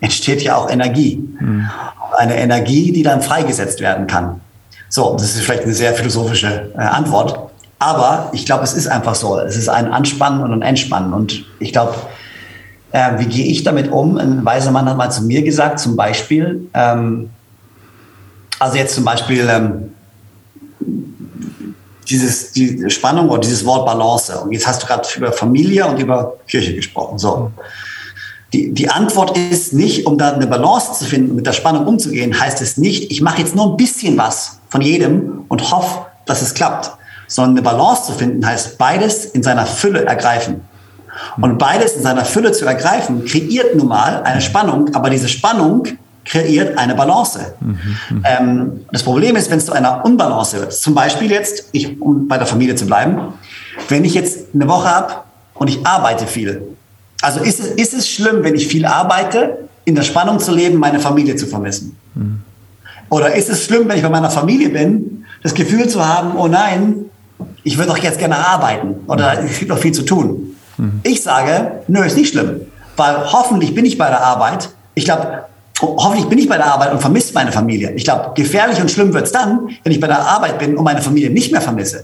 entsteht ja auch Energie. Mhm. Eine Energie, die dann freigesetzt werden kann. So, das ist vielleicht eine sehr philosophische äh, Antwort. Aber ich glaube, es ist einfach so. Es ist ein Anspannen und ein Entspannen. Und ich glaube, äh, wie gehe ich damit um? Ein weiser Mann hat mal zu mir gesagt, zum Beispiel, ähm, also jetzt zum Beispiel, ähm, dieses, die Spannung oder dieses Wort Balance. Und jetzt hast du gerade über Familie und über Kirche gesprochen. So. Die, die Antwort ist nicht, um da eine Balance zu finden, mit der Spannung umzugehen, heißt es nicht, ich mache jetzt nur ein bisschen was von jedem und hoffe, dass es klappt. Sondern eine Balance zu finden, heißt beides in seiner Fülle ergreifen. Und beides in seiner Fülle zu ergreifen, kreiert nun mal eine Spannung, aber diese Spannung kreiert eine Balance. Mhm, ähm, das Problem ist, wenn es zu einer Unbalance wird, zum Beispiel jetzt, ich, um bei der Familie zu bleiben, wenn ich jetzt eine Woche habe und ich arbeite viel, also ist es, ist es schlimm, wenn ich viel arbeite, in der Spannung zu leben, meine Familie zu vermissen? Mhm. Oder ist es schlimm, wenn ich bei meiner Familie bin, das Gefühl zu haben, oh nein, ich würde doch jetzt gerne arbeiten oder es gibt noch viel zu tun? Mhm. Ich sage, nö, ist nicht schlimm, weil hoffentlich bin ich bei der Arbeit. Ich glaube, hoffentlich bin ich bei der Arbeit und vermisse meine Familie. Ich glaube, gefährlich und schlimm wird es dann, wenn ich bei der Arbeit bin und meine Familie nicht mehr vermisse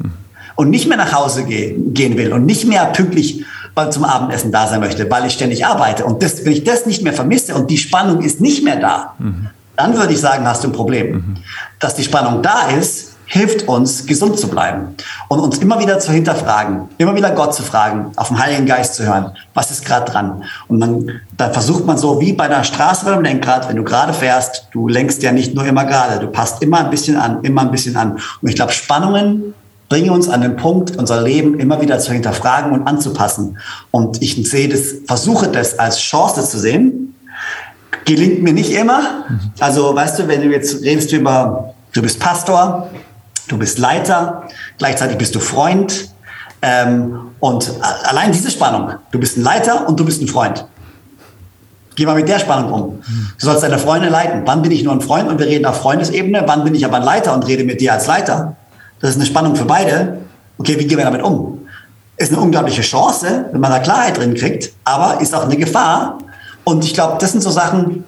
und nicht mehr nach Hause ge gehen will und nicht mehr pünktlich zum Abendessen da sein möchte, weil ich ständig arbeite. Und das, wenn ich das nicht mehr vermisse und die Spannung ist nicht mehr da, mhm. dann würde ich sagen, hast du ein Problem. Mhm. Dass die Spannung da ist, hilft uns, gesund zu bleiben und uns immer wieder zu hinterfragen, immer wieder Gott zu fragen, auf den Heiligen Geist zu hören, was ist gerade dran? Und man, da versucht man so wie bei der Straße beim Lenkrad, wenn du gerade fährst, du lenkst ja nicht nur immer gerade, du passt immer ein bisschen an, immer ein bisschen an. Und ich glaube, Spannungen bringen uns an den Punkt, unser Leben immer wieder zu hinterfragen und anzupassen. Und ich sehe das, versuche das als Chance zu sehen. Gelingt mir nicht immer. Also, weißt du, wenn du jetzt redest über, du bist Pastor, Du bist Leiter, gleichzeitig bist du Freund. Ähm, und allein diese Spannung, du bist ein Leiter und du bist ein Freund. Geh mal mit der Spannung um. Du sollst deine Freunde leiten. Wann bin ich nur ein Freund und wir reden auf Freundesebene? Wann bin ich aber ein Leiter und rede mit dir als Leiter? Das ist eine Spannung für beide. Okay, wie gehen wir damit um? Ist eine unglaubliche Chance, wenn man da Klarheit drin kriegt, aber ist auch eine Gefahr. Und ich glaube, das sind so Sachen,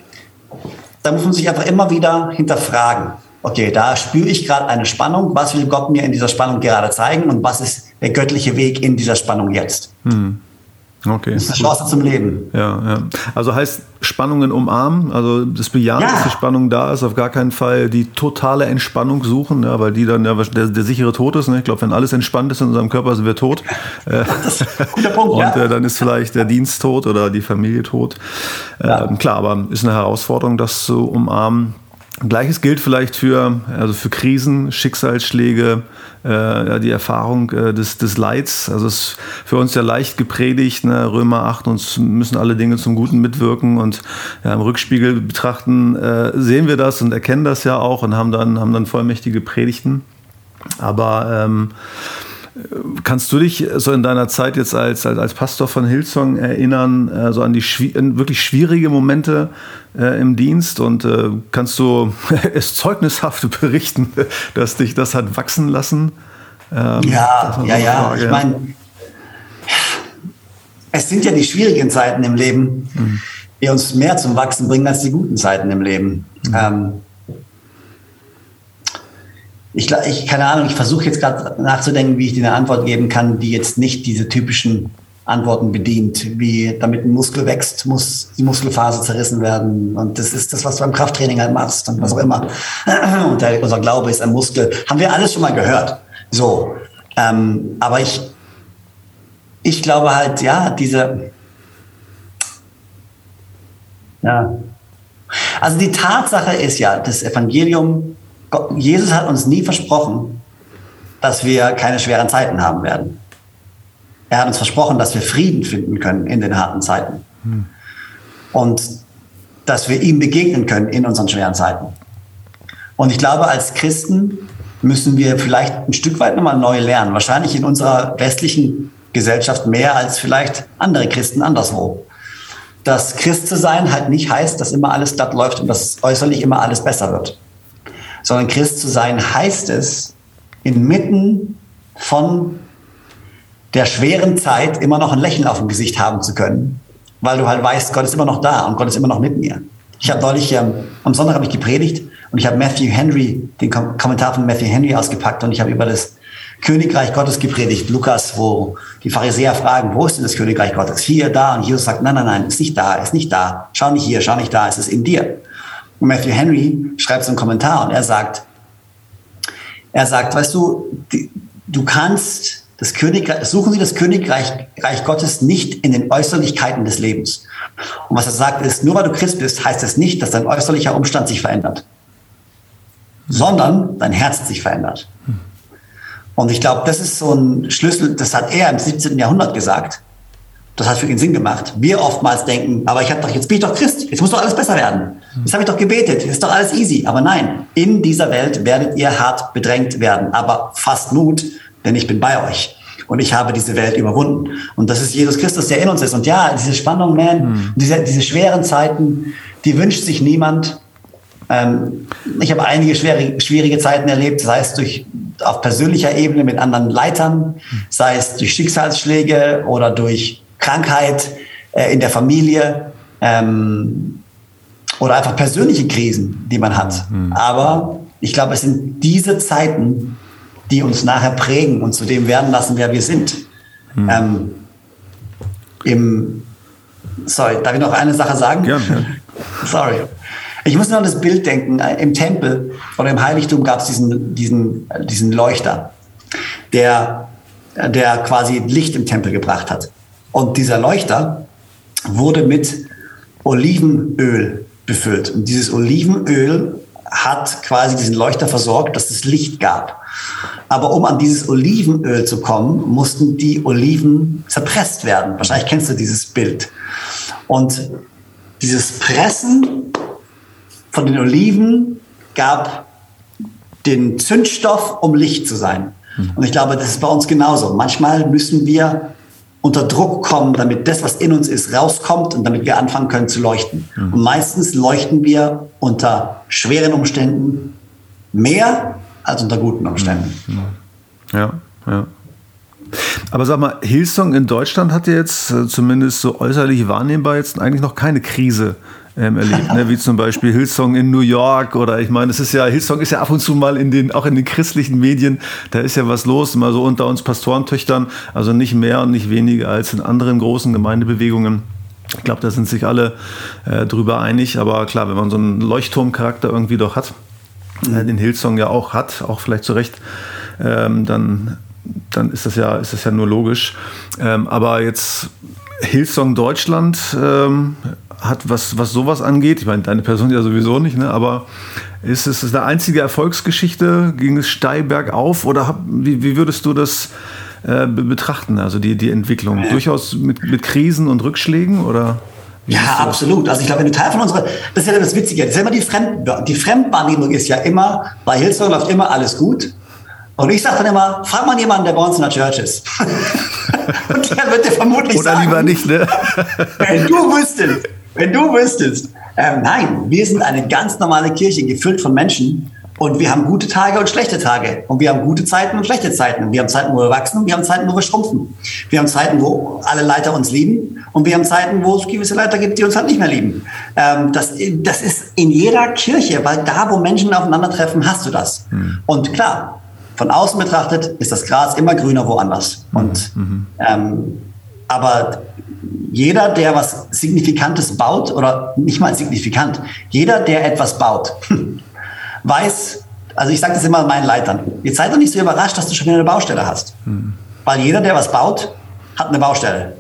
da muss man sich einfach immer wieder hinterfragen okay, da spüre ich gerade eine Spannung. Was will Gott mir in dieser Spannung gerade zeigen und was ist der göttliche Weg in dieser Spannung jetzt. Hm. Okay. Das ist eine Chance zum Leben. Ja, ja. Also heißt Spannungen umarmen, also das Bejahen, ja. dass die Spannung da ist, auf gar keinen Fall die totale Entspannung suchen, ja, weil die dann ja der, der sichere Tod ist. Ne? Ich glaube, wenn alles entspannt ist in unserem Körper, sind wir tot. Das ist ein guter Punkt. Und ja. äh, dann ist vielleicht der Dienst tot oder die Familie tot. Ähm, klar, aber ist eine Herausforderung, das zu umarmen. Gleiches gilt vielleicht für, also für Krisen, Schicksalsschläge, äh, die Erfahrung äh, des, des Leids. Also es ist für uns ja leicht gepredigt, ne? Römer 8, uns müssen alle Dinge zum Guten mitwirken und ja, im Rückspiegel betrachten äh, sehen wir das und erkennen das ja auch und haben dann, haben dann vollmächtige Predigten. Aber ähm, Kannst du dich so in deiner Zeit jetzt als, als, als Pastor von Hillsong erinnern, äh, so an die wirklich schwierige Momente äh, im Dienst? Und äh, kannst du es zeugnishaft berichten, dass dich das hat wachsen lassen? Ähm, ja, ja, ja. Frage. Ich meine, es sind ja die schwierigen Zeiten im Leben, mhm. die uns mehr zum Wachsen bringen als die guten Zeiten im Leben. Mhm. Ähm, ich, ich keine Ahnung, ich versuche jetzt gerade nachzudenken, wie ich dir eine Antwort geben kann, die jetzt nicht diese typischen Antworten bedient, wie damit ein Muskel wächst, muss die Muskelphase zerrissen werden. Und das ist das, was du beim Krafttraining halt machst und was auch immer. Und der, unser Glaube ist ein Muskel. Haben wir alles schon mal gehört. So. Ähm, aber ich, ich glaube halt, ja, diese, ja. Also die Tatsache ist ja, das Evangelium Jesus hat uns nie versprochen, dass wir keine schweren Zeiten haben werden. Er hat uns versprochen, dass wir Frieden finden können in den harten Zeiten. Hm. Und dass wir ihm begegnen können in unseren schweren Zeiten. Und ich glaube, als Christen müssen wir vielleicht ein Stück weit nochmal neu lernen. Wahrscheinlich in unserer westlichen Gesellschaft mehr als vielleicht andere Christen anderswo. Dass Christ zu sein halt nicht heißt, dass immer alles glatt läuft und dass äußerlich immer alles besser wird sondern Christ zu sein heißt es, inmitten von der schweren Zeit immer noch ein Lächeln auf dem Gesicht haben zu können, weil du halt weißt, Gott ist immer noch da und Gott ist immer noch mit mir. Ich habe neulich, ähm, am Sonntag habe ich gepredigt und ich habe Matthew Henry, den Kom Kommentar von Matthew Henry ausgepackt und ich habe über das Königreich Gottes gepredigt, Lukas, wo die Pharisäer fragen, wo ist denn das Königreich Gottes? Hier, da. Und Jesus sagt, nein, nein, nein, ist nicht da, ist nicht da. Schau nicht hier, schau nicht da, es ist in dir. Und Matthew Henry schreibt so einen Kommentar und er sagt, er sagt, weißt du, du kannst das Königreich, suchen Sie das Königreich Reich Gottes nicht in den Äußerlichkeiten des Lebens. Und was er sagt ist, nur weil du Christ bist, heißt das nicht, dass dein äußerlicher Umstand sich verändert, sondern dein Herz sich verändert. Und ich glaube, das ist so ein Schlüssel, das hat er im 17. Jahrhundert gesagt. Das hat für ihn Sinn gemacht. Wir oftmals denken, aber ich habe doch, jetzt bin ich doch Christ, jetzt muss doch alles besser werden. Jetzt habe ich doch gebetet, ist doch alles easy. Aber nein, in dieser Welt werdet ihr hart bedrängt werden. Aber fasst Mut, denn ich bin bei euch. Und ich habe diese Welt überwunden. Und das ist Jesus Christus, der in uns ist. Und ja, diese Spannung, man, mhm. diese, diese schweren Zeiten, die wünscht sich niemand. Ähm, ich habe einige schwere, schwierige Zeiten erlebt, sei es durch, auf persönlicher Ebene mit anderen Leitern, sei es durch Schicksalsschläge oder durch Krankheit äh, in der Familie ähm, oder einfach persönliche Krisen, die man hat. Mhm. Aber ich glaube, es sind diese Zeiten, die uns nachher prägen und zu dem werden lassen, wer wir sind. Mhm. Ähm, im, sorry, darf ich noch eine Sache sagen? Ja, ja. Sorry. Ich muss nur an das Bild denken. Im Tempel oder im Heiligtum gab es diesen, diesen, diesen Leuchter, der, der quasi Licht im Tempel gebracht hat. Und dieser Leuchter wurde mit Olivenöl befüllt. Und dieses Olivenöl hat quasi diesen Leuchter versorgt, dass es Licht gab. Aber um an dieses Olivenöl zu kommen, mussten die Oliven zerpresst werden. Wahrscheinlich kennst du dieses Bild. Und dieses Pressen von den Oliven gab den Zündstoff, um Licht zu sein. Hm. Und ich glaube, das ist bei uns genauso. Manchmal müssen wir unter Druck kommen, damit das, was in uns ist, rauskommt und damit wir anfangen können zu leuchten. Mhm. Und meistens leuchten wir unter schweren Umständen mehr als unter guten Umständen. Mhm. Ja, ja. Aber sag mal, Hillsong in Deutschland hat ja jetzt äh, zumindest so äußerlich wahrnehmbar jetzt eigentlich noch keine Krise ähm, erlebt, ne? wie zum Beispiel Hillsong in New York oder ich meine, es ist ja, Hillsong ist ja ab und zu mal in den, auch in den christlichen Medien, da ist ja was los, mal so unter uns Pastorentöchtern, also nicht mehr und nicht weniger als in anderen großen Gemeindebewegungen. Ich glaube, da sind sich alle äh, drüber einig, aber klar, wenn man so einen Leuchtturmcharakter irgendwie doch hat, äh, den Hillsong ja auch hat, auch vielleicht zu Recht, ähm, dann, dann ist das ja, ist das ja nur logisch. Ähm, aber jetzt Hillsong Deutschland ähm, hat, was, was sowas angeht, ich meine, deine Person ja sowieso nicht, ne? aber ist es eine einzige Erfolgsgeschichte? Ging es steil bergauf oder hab, wie, wie würdest du das äh, betrachten, also die, die Entwicklung? Durchaus mit, mit Krisen und Rückschlägen oder? Ja, absolut. Also ich glaube, du Teil von unserer, das ist ja das Witzige, das ist ja immer die, Fremd, die Fremdwahrnehmung ist ja immer, bei Hillsong läuft immer alles gut. Und ich sage dann immer, frag mal jemanden, der bei uns in der Church ist. und der wird dir vermutlich Oder sagen. lieber nicht, ne? wenn du wüsstest, wenn du wüsstest. Ähm, nein, wir sind eine ganz normale Kirche, gefüllt von Menschen. Und wir haben gute Tage und schlechte Tage. Und wir haben gute Zeiten und schlechte Zeiten. Wir haben Zeiten, wo wir wachsen und wir haben Zeiten, wo wir schrumpfen. Wir haben Zeiten, wo alle Leiter uns lieben. Und wir haben Zeiten, wo es gewisse Leiter gibt, die uns halt nicht mehr lieben. Ähm, das, das ist in jeder Kirche, weil da, wo Menschen aufeinandertreffen, hast du das. Hm. Und klar, von außen betrachtet ist das Gras immer grüner woanders. Und, mhm. ähm, aber jeder, der was Signifikantes baut, oder nicht mal signifikant, jeder, der etwas baut, weiß, also ich sage das immer meinen Leitern, jetzt seid doch nicht so überrascht, dass du schon wieder eine Baustelle hast. Mhm. Weil jeder, der was baut, hat eine Baustelle.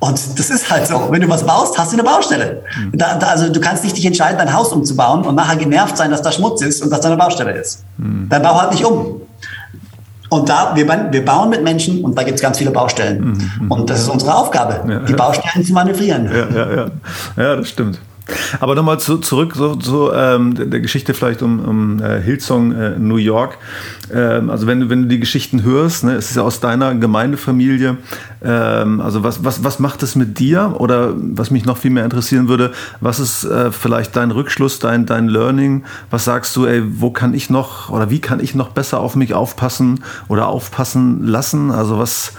Und das ist halt so. Wenn du was baust, hast du eine Baustelle. Mhm. Da, da, also du kannst nicht dich entscheiden, dein Haus umzubauen und nachher genervt sein, dass da Schmutz ist und dass da eine Baustelle ist. Mhm. Dann bau halt nicht um. Und da, wir, wir bauen mit Menschen und da gibt es ganz viele Baustellen. Mhm. Und das ist unsere Aufgabe, ja, die Baustellen zu manövrieren. Ja, ja, ja. ja das stimmt. Aber nochmal zu, zurück so, zu ähm, der Geschichte vielleicht um, um äh, Hillsong äh, New York. Ähm, also wenn du, wenn du die Geschichten hörst, ne, es ist ja aus deiner Gemeindefamilie, ähm, also was, was, was macht es mit dir? Oder was mich noch viel mehr interessieren würde, was ist äh, vielleicht dein Rückschluss, dein, dein Learning? Was sagst du, ey, wo kann ich noch oder wie kann ich noch besser auf mich aufpassen oder aufpassen lassen? Also was,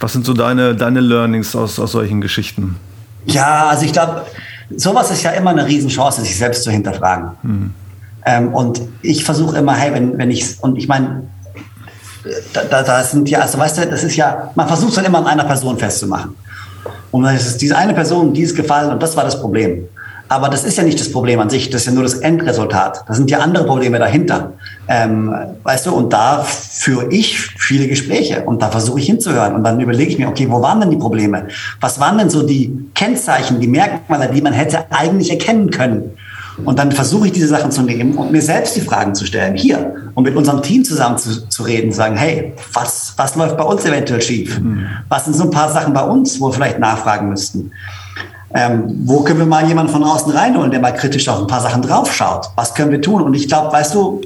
was sind so deine, deine Learnings aus, aus solchen Geschichten? Ja, also ich glaube, sowas ist ja immer eine Riesenchance, sich selbst zu hinterfragen. Mhm. Ähm, und ich versuche immer, hey, wenn, wenn ich, und ich meine, da, da, da sind ja, also weißt du, das ist ja, man versucht es dann immer an einer Person festzumachen. Und dann ist es diese eine Person, die ist gefallen und das war das Problem. Aber das ist ja nicht das Problem an sich, das ist ja nur das Endresultat. Da sind ja andere Probleme dahinter. Ähm, weißt du, und da führe ich viele Gespräche und da versuche ich hinzuhören. Und dann überlege ich mir, okay, wo waren denn die Probleme? Was waren denn so die Kennzeichen, die Merkmale, die man hätte eigentlich erkennen können? Und dann versuche ich diese Sachen zu nehmen und mir selbst die Fragen zu stellen, hier, und mit unserem Team zusammen zu, zu reden, sagen, hey, was, was läuft bei uns eventuell schief? Mhm. Was sind so ein paar Sachen bei uns, wo wir vielleicht nachfragen müssten? Ähm, wo können wir mal jemanden von außen reinholen, der mal kritisch auf ein paar Sachen draufschaut? Was können wir tun? Und ich glaube, weißt du,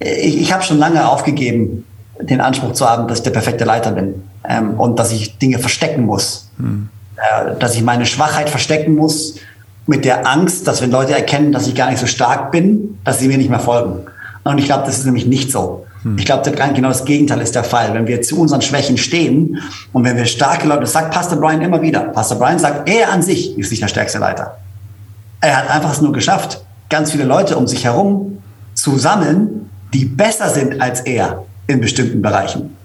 ich, ich habe schon lange aufgegeben, den Anspruch zu haben, dass ich der perfekte Leiter bin ähm, und dass ich Dinge verstecken muss. Hm. Äh, dass ich meine Schwachheit verstecken muss mit der Angst, dass wenn Leute erkennen, dass ich gar nicht so stark bin, dass sie mir nicht mehr folgen. Und ich glaube, das ist nämlich nicht so. Ich glaube, genau das Gegenteil ist der Fall. Wenn wir zu unseren Schwächen stehen und wenn wir starke Leute, das sagt Pastor Brian immer wieder. Pastor Brian sagt, er an sich ist nicht der stärkste Leiter. Er hat einfach es nur geschafft, ganz viele Leute um sich herum zu sammeln, die besser sind als er in bestimmten Bereichen.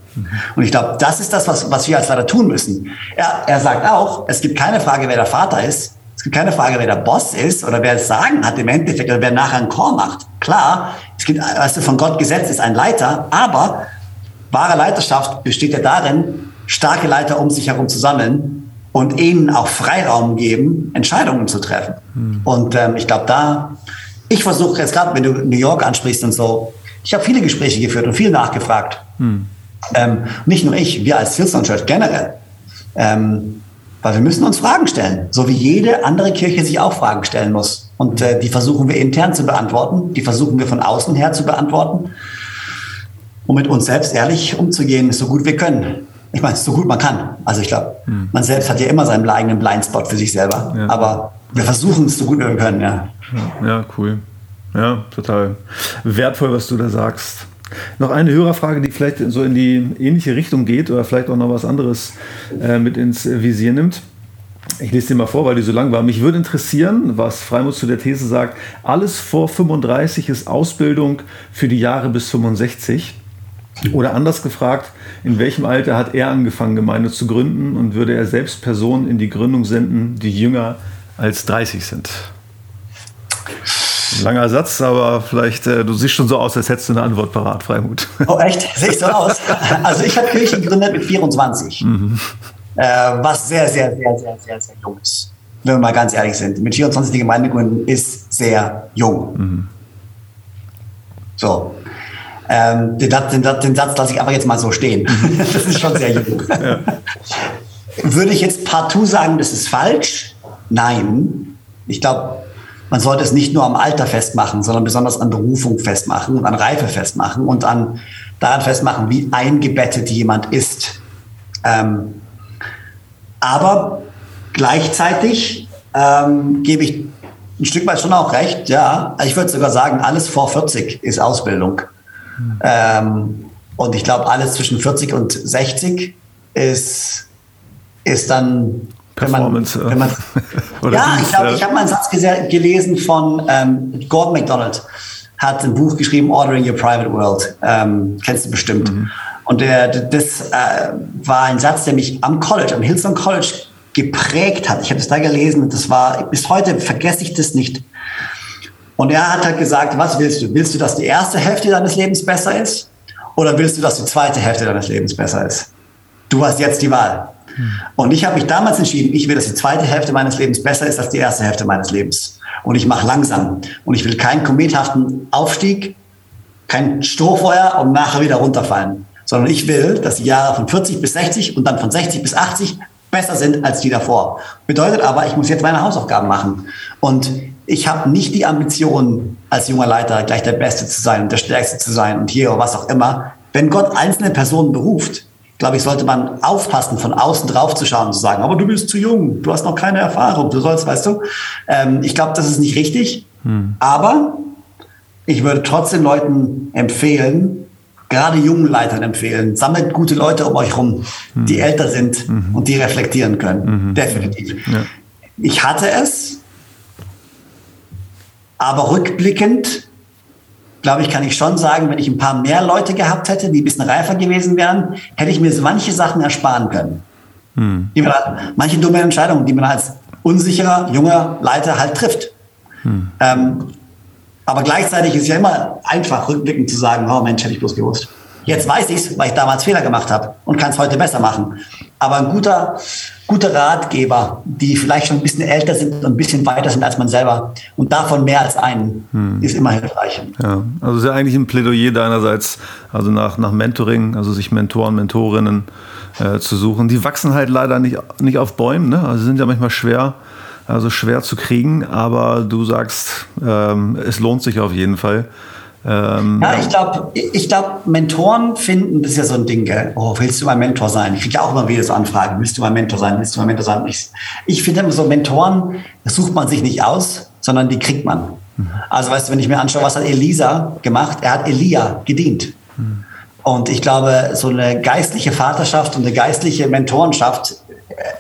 Und ich glaube, das ist das, was, was wir als Leiter tun müssen. Er, er sagt auch, es gibt keine Frage, wer der Vater ist. Es gibt keine Frage, wer der Boss ist oder wer das Sagen hat im Endeffekt oder wer nachher einen Chor macht. Klar, es gibt, weißt du, von Gott gesetzt ist ein Leiter, aber wahre Leiterschaft besteht ja darin, starke Leiter um sich herum zu sammeln und ihnen auch Freiraum geben, Entscheidungen zu treffen. Hm. Und ähm, ich glaube, da, ich versuche jetzt gerade, wenn du New York ansprichst und so, ich habe viele Gespräche geführt und viel nachgefragt. Hm. Ähm, nicht nur ich, wir als Hillsong Church generell. Ähm, weil wir müssen uns Fragen stellen, so wie jede andere Kirche sich auch Fragen stellen muss. Und äh, die versuchen wir intern zu beantworten, die versuchen wir von außen her zu beantworten, um mit uns selbst ehrlich umzugehen, so gut wir können. Ich meine, so gut man kann. Also ich glaube, hm. man selbst hat ja immer seinen eigenen Blindspot für sich selber. Ja. Aber wir versuchen es so gut wir können, ja. Ja, cool. Ja, total wertvoll, was du da sagst. Noch eine Hörerfrage, die vielleicht so in die ähnliche Richtung geht oder vielleicht auch noch was anderes äh, mit ins Visier nimmt. Ich lese dir mal vor, weil die so lang war. Mich würde interessieren, was Freimuth zu der These sagt. Alles vor 35 ist Ausbildung für die Jahre bis 65. Oder anders gefragt, in welchem Alter hat er angefangen, Gemeinde zu gründen und würde er selbst Personen in die Gründung senden, die jünger als 30 sind? Langer Satz, aber vielleicht, äh, du siehst schon so aus, als hättest du eine Antwort parat, Freimut. Oh, echt? Sehe ich so aus? Also ich habe Kirche gegründet mit 24, mhm. äh, was sehr, sehr, sehr, sehr, sehr, sehr jung ist. Wenn wir mal ganz ehrlich sind. Mit 24 die Gemeinde gründen ist sehr jung. Mhm. So. Ähm, den, den, den, Satz lasse ich aber jetzt mal so stehen. Mhm. das ist schon sehr jung. Ja. Würde ich jetzt partout sagen, das ist falsch? Nein. Ich glaube, man sollte es nicht nur am Alter festmachen, sondern besonders an Berufung festmachen und an Reife festmachen und an daran festmachen, wie eingebettet jemand ist. Ähm, aber gleichzeitig ähm, gebe ich ein Stück weit schon auch recht, ja. Ich würde sogar sagen, alles vor 40 ist Ausbildung. Mhm. Ähm, und ich glaube, alles zwischen 40 und 60 ist, ist dann Performance. Wenn man, wenn man, ja, ich glaube, ich habe mal einen Satz gelesen von ähm, Gordon MacDonald, hat ein Buch geschrieben, Ordering Your Private World. Ähm, kennst du bestimmt. Mhm. Und der, das äh, war ein Satz, der mich am College, am Hillsong College geprägt hat. Ich habe das da gelesen und das war, bis heute vergesse ich das nicht. Und er hat halt gesagt, was willst du? Willst du, dass die erste Hälfte deines Lebens besser ist? Oder willst du, dass die zweite Hälfte deines Lebens besser ist? Du hast jetzt die Wahl. Und ich habe mich damals entschieden, ich will, dass die zweite Hälfte meines Lebens besser ist als die erste Hälfte meines Lebens. Und ich mache langsam. Und ich will keinen komethaften Aufstieg, kein Strohfeuer und nachher wieder runterfallen. Sondern ich will, dass die Jahre von 40 bis 60 und dann von 60 bis 80 besser sind als die davor. Bedeutet aber, ich muss jetzt meine Hausaufgaben machen. Und ich habe nicht die Ambition, als junger Leiter gleich der Beste zu sein und der Stärkste zu sein und hier oder was auch immer. Wenn Gott einzelne Personen beruft, glaube ich, sollte man aufpassen, von außen drauf zu schauen und zu sagen, aber du bist zu jung, du hast noch keine Erfahrung, du sollst, weißt du. Ähm, ich glaube, das ist nicht richtig. Hm. Aber ich würde trotzdem Leuten empfehlen, gerade jungen Leitern empfehlen, sammelt gute Leute um euch rum, hm. die älter sind mhm. und die reflektieren können. Mhm. Definitiv. Ja. Ich hatte es, aber rückblickend glaube ich, kann ich schon sagen, wenn ich ein paar mehr Leute gehabt hätte, die ein bisschen reifer gewesen wären, hätte ich mir manche Sachen ersparen können. Hm. Man, manche dumme Entscheidungen, die man als unsicherer, junger Leiter halt trifft. Hm. Ähm, aber gleichzeitig ist es ja immer einfach, rückblickend zu sagen, oh Mensch, hätte ich bloß gewusst. Jetzt weiß ich es, weil ich damals Fehler gemacht habe und kann es heute besser machen. Aber ein guter, guter Ratgeber, die vielleicht schon ein bisschen älter sind und ein bisschen weiter sind als man selber und davon mehr als einen, hm. ist immer hilfreich. Ja, also ist ja eigentlich ein Plädoyer deinerseits, also nach, nach Mentoring, also sich Mentoren, Mentorinnen äh, zu suchen. Die wachsen halt leider nicht, nicht auf Bäumen, ne? also sind ja manchmal schwer, also schwer zu kriegen, aber du sagst, ähm, es lohnt sich auf jeden Fall. Ähm, ja, ich glaube, ich glaub, Mentoren finden, das ist ja so ein Ding, gell? Oh, willst du mein Mentor sein? Ich kriege ja auch immer wieder so Anfragen, willst du mein Mentor sein? Willst du mein Mentor sein? Ich, ich finde immer so, Mentoren, das sucht man sich nicht aus, sondern die kriegt man. Mhm. Also weißt du, wenn ich mir anschaue, was hat Elisa gemacht? Er hat Elia gedient. Mhm. Und ich glaube, so eine geistliche Vaterschaft und eine geistliche Mentorenschaft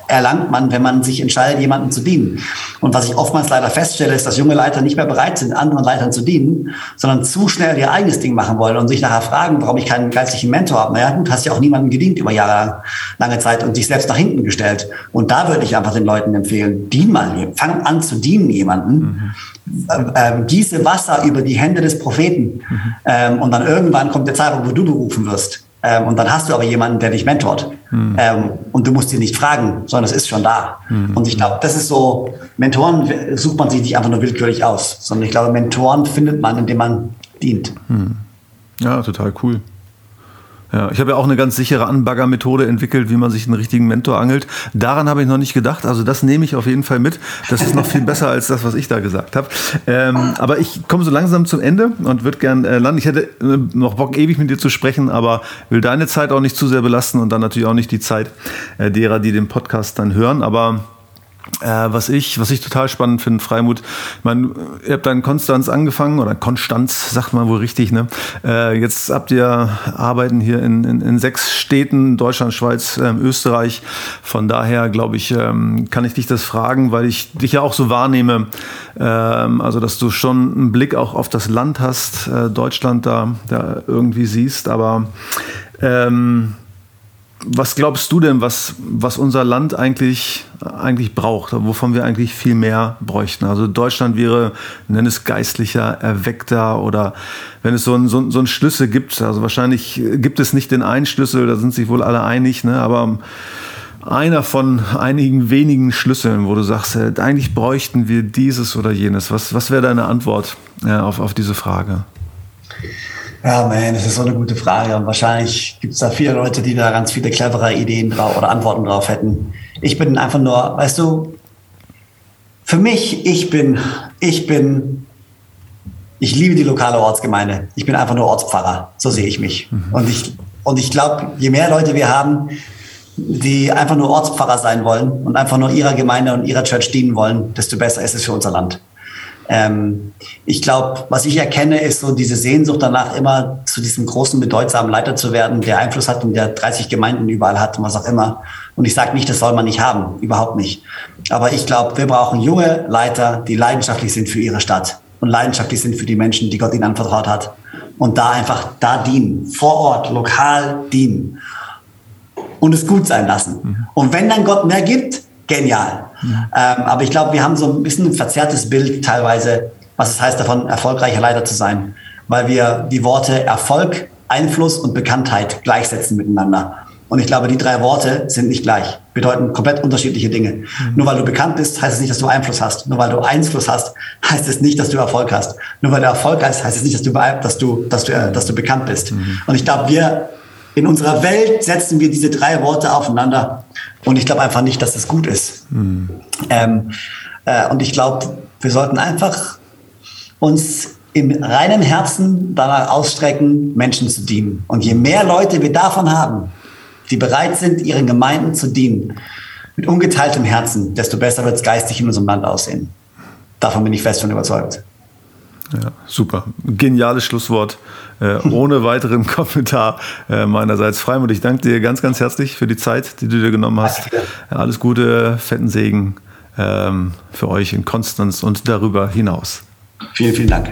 erlangt man, wenn man sich entscheidet, jemandem zu dienen. Und was ich oftmals leider feststelle, ist, dass junge Leiter nicht mehr bereit sind, anderen Leitern zu dienen, sondern zu schnell ihr eigenes Ding machen wollen und sich nachher fragen, warum ich keinen geistlichen Mentor habe. Naja, gut, hast ja auch niemandem gedient über Jahre, lange Zeit und dich selbst nach hinten gestellt. Und da würde ich einfach den Leuten empfehlen, dien mal, fang an zu dienen jemanden. Mhm. Ähm, gieße Wasser über die Hände des Propheten. Mhm. Ähm, und dann irgendwann kommt der Zeitpunkt, wo du berufen wirst. Ähm, und dann hast du aber jemanden, der dich mentort. Mhm. Ähm, und du musst ihn nicht fragen, sondern es ist schon da. Mhm. Und ich glaube, das ist so, Mentoren sucht man sich nicht einfach nur willkürlich aus, sondern ich glaube, Mentoren findet man, indem man dient. Mhm. Ja, total cool. Ja, ich habe ja auch eine ganz sichere Anbagger-Methode entwickelt, wie man sich einen richtigen Mentor angelt. Daran habe ich noch nicht gedacht. Also das nehme ich auf jeden Fall mit. Das ist noch viel besser als das, was ich da gesagt habe. Ähm, aber ich komme so langsam zum Ende und würde gern äh, landen. Ich hätte äh, noch Bock, ewig mit dir zu sprechen, aber will deine Zeit auch nicht zu sehr belasten und dann natürlich auch nicht die Zeit äh, derer, die den Podcast dann hören. Aber Äh, was ich, was ich total spannend finde, Freimut, meine, ihr habt da in Konstanz angefangen oder Konstanz, sagt man wohl richtig, ne? Äh, jetzt habt ihr Arbeiten hier in, in, in sechs Städten, Deutschland, Schweiz, äh, Österreich. Von daher, glaube ich, ähm, kann ich dich das fragen, weil ich dich ja auch so wahrnehme, ähm, also dass du schon einen Blick auch auf das Land hast, äh, Deutschland da, da irgendwie siehst, aber ähm, was glaubst du denn, was, was unser Land eigentlich, eigentlich braucht, wovon wir eigentlich viel mehr bräuchten? Also Deutschland wäre, nenn es geistlicher, erweckter oder wenn es so einen so, so einen Schlüssel gibt, also wahrscheinlich gibt es nicht den einen Schlüssel, da sind sich wohl alle einig, ne? aber einer von einigen wenigen Schlüsseln, wo du sagst, äh, eigentlich bräuchten wir dieses oder jenes. Was, was wäre deine Antwort äh, auf, auf diese Frage? Ja, man, das ist so eine gute Frage. Und wahrscheinlich gibt es da viele Leute, die da ganz viele clevere Ideen drauf oder Antworten drauf hätten. Ich bin einfach nur, weißt du, für mich, ich bin, ich bin, ich liebe die lokale Ortsgemeinde. Ich bin einfach nur Ortspfarrer. So sehe ich mich. Mhm. Und ich, und ich glaube, je mehr Leute wir haben, die einfach nur Ortspfarrer sein wollen und einfach nur ihrer Gemeinde und ihrer Church dienen wollen, desto besser ist es für unser Land. Ähm, ich glaube, was ich erkenne, ist so diese Sehnsucht danach, immer zu diesem großen, bedeutsamen Leiter zu werden, der Einfluss hat und der 30 Gemeinden überall hat und was auch immer. Und ich sage nicht, das soll man nicht haben, überhaupt nicht. Aber ich glaube, wir brauchen junge Leiter, die leidenschaftlich sind für ihre Stadt und leidenschaftlich sind für die Menschen, die Gott ihnen anvertraut hat. Und da einfach da dienen, vor Ort, lokal dienen und es gut sein lassen. Mhm. Und wenn dann Gott mehr gibt, genial. Mhm. Ähm, aber ich glaube, wir haben so ein bisschen ein verzerrtes Bild teilweise, was es heißt davon, erfolgreicher Leiter zu sein, weil wir die Worte Erfolg, Einfluss und Bekanntheit gleichsetzen miteinander. Und ich glaube, die drei Worte sind nicht gleich, bedeuten komplett unterschiedliche Dinge. Mhm. Nur weil du bekannt bist, heißt es nicht, dass du Einfluss hast. Nur weil du Einfluss hast, heißt es nicht, dass du Erfolg hast. Nur weil du Erfolg hast, heißt es nicht, dass du, dass du, dass du, äh, dass du bekannt bist. Mhm. Und ich glaube, wir in unserer Welt setzen wir diese drei Worte aufeinander. Und ich glaube einfach nicht, dass das gut ist. Mhm. Ähm, äh, und ich glaube, wir sollten einfach uns im reinen Herzen danach ausstrecken, Menschen zu dienen. Und je mehr Leute wir davon haben, die bereit sind, ihren Gemeinden zu dienen, mit ungeteiltem Herzen, desto besser wird es geistig in unserem Land aussehen. Davon bin ich fest und überzeugt. Ja, super. Geniales Schlusswort. Äh, ohne weiteren Kommentar äh, meinerseits. Freimut, ich danke dir ganz, ganz herzlich für die Zeit, die du dir genommen hast. Alles Gute, fetten Segen ähm, für euch in Konstanz und darüber hinaus. Vielen, vielen Dank.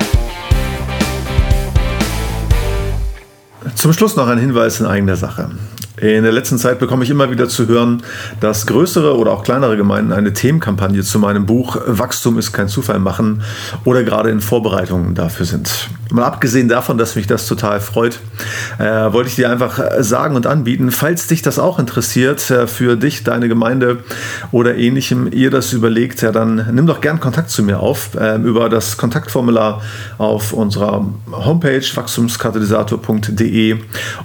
Zum Schluss noch ein Hinweis in eigener Sache. In der letzten Zeit bekomme ich immer wieder zu hören, dass größere oder auch kleinere Gemeinden eine Themenkampagne zu meinem Buch Wachstum ist kein Zufall machen oder gerade in Vorbereitungen dafür sind. Mal abgesehen davon, dass mich das total freut, äh, wollte ich dir einfach sagen und anbieten, falls dich das auch interessiert, äh, für dich, deine Gemeinde oder ähnlichem, ihr das überlegt, ja, dann nimm doch gern Kontakt zu mir auf äh, über das Kontaktformular auf unserer Homepage wachstumskatalysator.de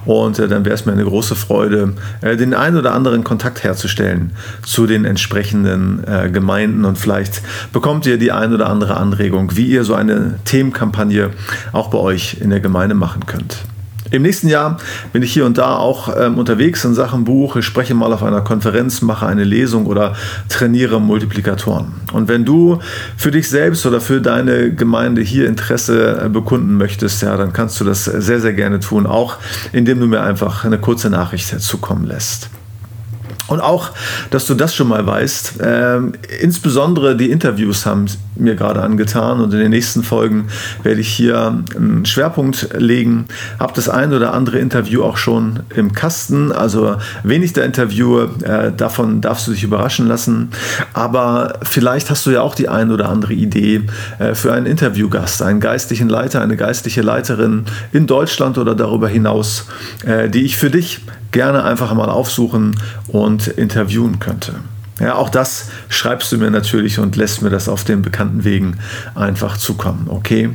und äh, dann wäre es mir eine große Freude, Freude, äh, den einen oder anderen Kontakt herzustellen zu den entsprechenden äh, Gemeinden und vielleicht bekommt ihr die ein oder andere Anregung, wie ihr so eine Themenkampagne auch bei euch in der Gemeinde machen könnt. Im nächsten Jahr bin ich hier und da auch ähm, unterwegs in Sachen Buch. Ich spreche mal auf einer Konferenz, mache eine Lesung oder trainiere Multiplikatoren. Und wenn du für dich selbst oder für deine Gemeinde hier Interesse äh, bekunden möchtest, ja, dann kannst du das sehr, sehr gerne tun, auch indem du mir einfach eine kurze Nachricht zukommen lässt. Und auch, dass du das schon mal weißt, äh, insbesondere die Interviews haben mir gerade angetan und in den nächsten Folgen werde ich hier einen Schwerpunkt legen. Habe das ein oder andere Interview auch schon im Kasten, also wenig der Interviewer, äh, davon darfst du dich überraschen lassen. Aber vielleicht hast du ja auch die ein oder andere Idee äh, für einen Interviewgast, einen geistlichen Leiter, eine geistliche Leiterin in Deutschland oder darüber hinaus, äh, die ich für dich gerne einfach mal aufsuchen und interviewen könnte. Ja, auch das schreibst du mir natürlich und lässt mir das auf den bekannten Wegen einfach zukommen. Okay?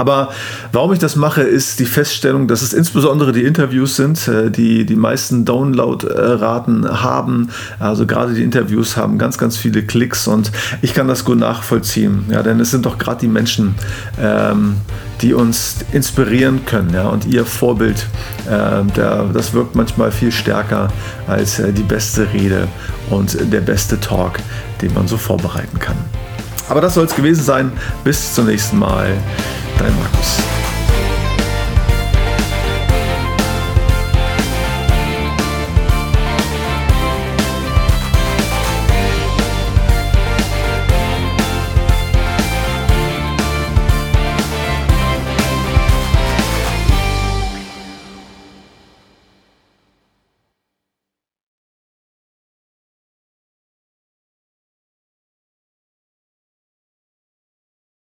Aber warum ich das mache, ist die Feststellung, dass es insbesondere die Interviews sind, äh, die die meisten Download-Raten haben. Also gerade die Interviews haben ganz, ganz viele Klicks und ich kann das gut nachvollziehen. Ja, denn es sind doch gerade die Menschen, ähm, die uns inspirieren können. Ja? Und ihr Vorbild, äh, der, das wirkt manchmal viel stärker als äh, die beste Rede und der beste Talk, den man so vorbereiten kann. Aber das soll es gewesen sein. Bis zum nächsten Mal. Dein Markus.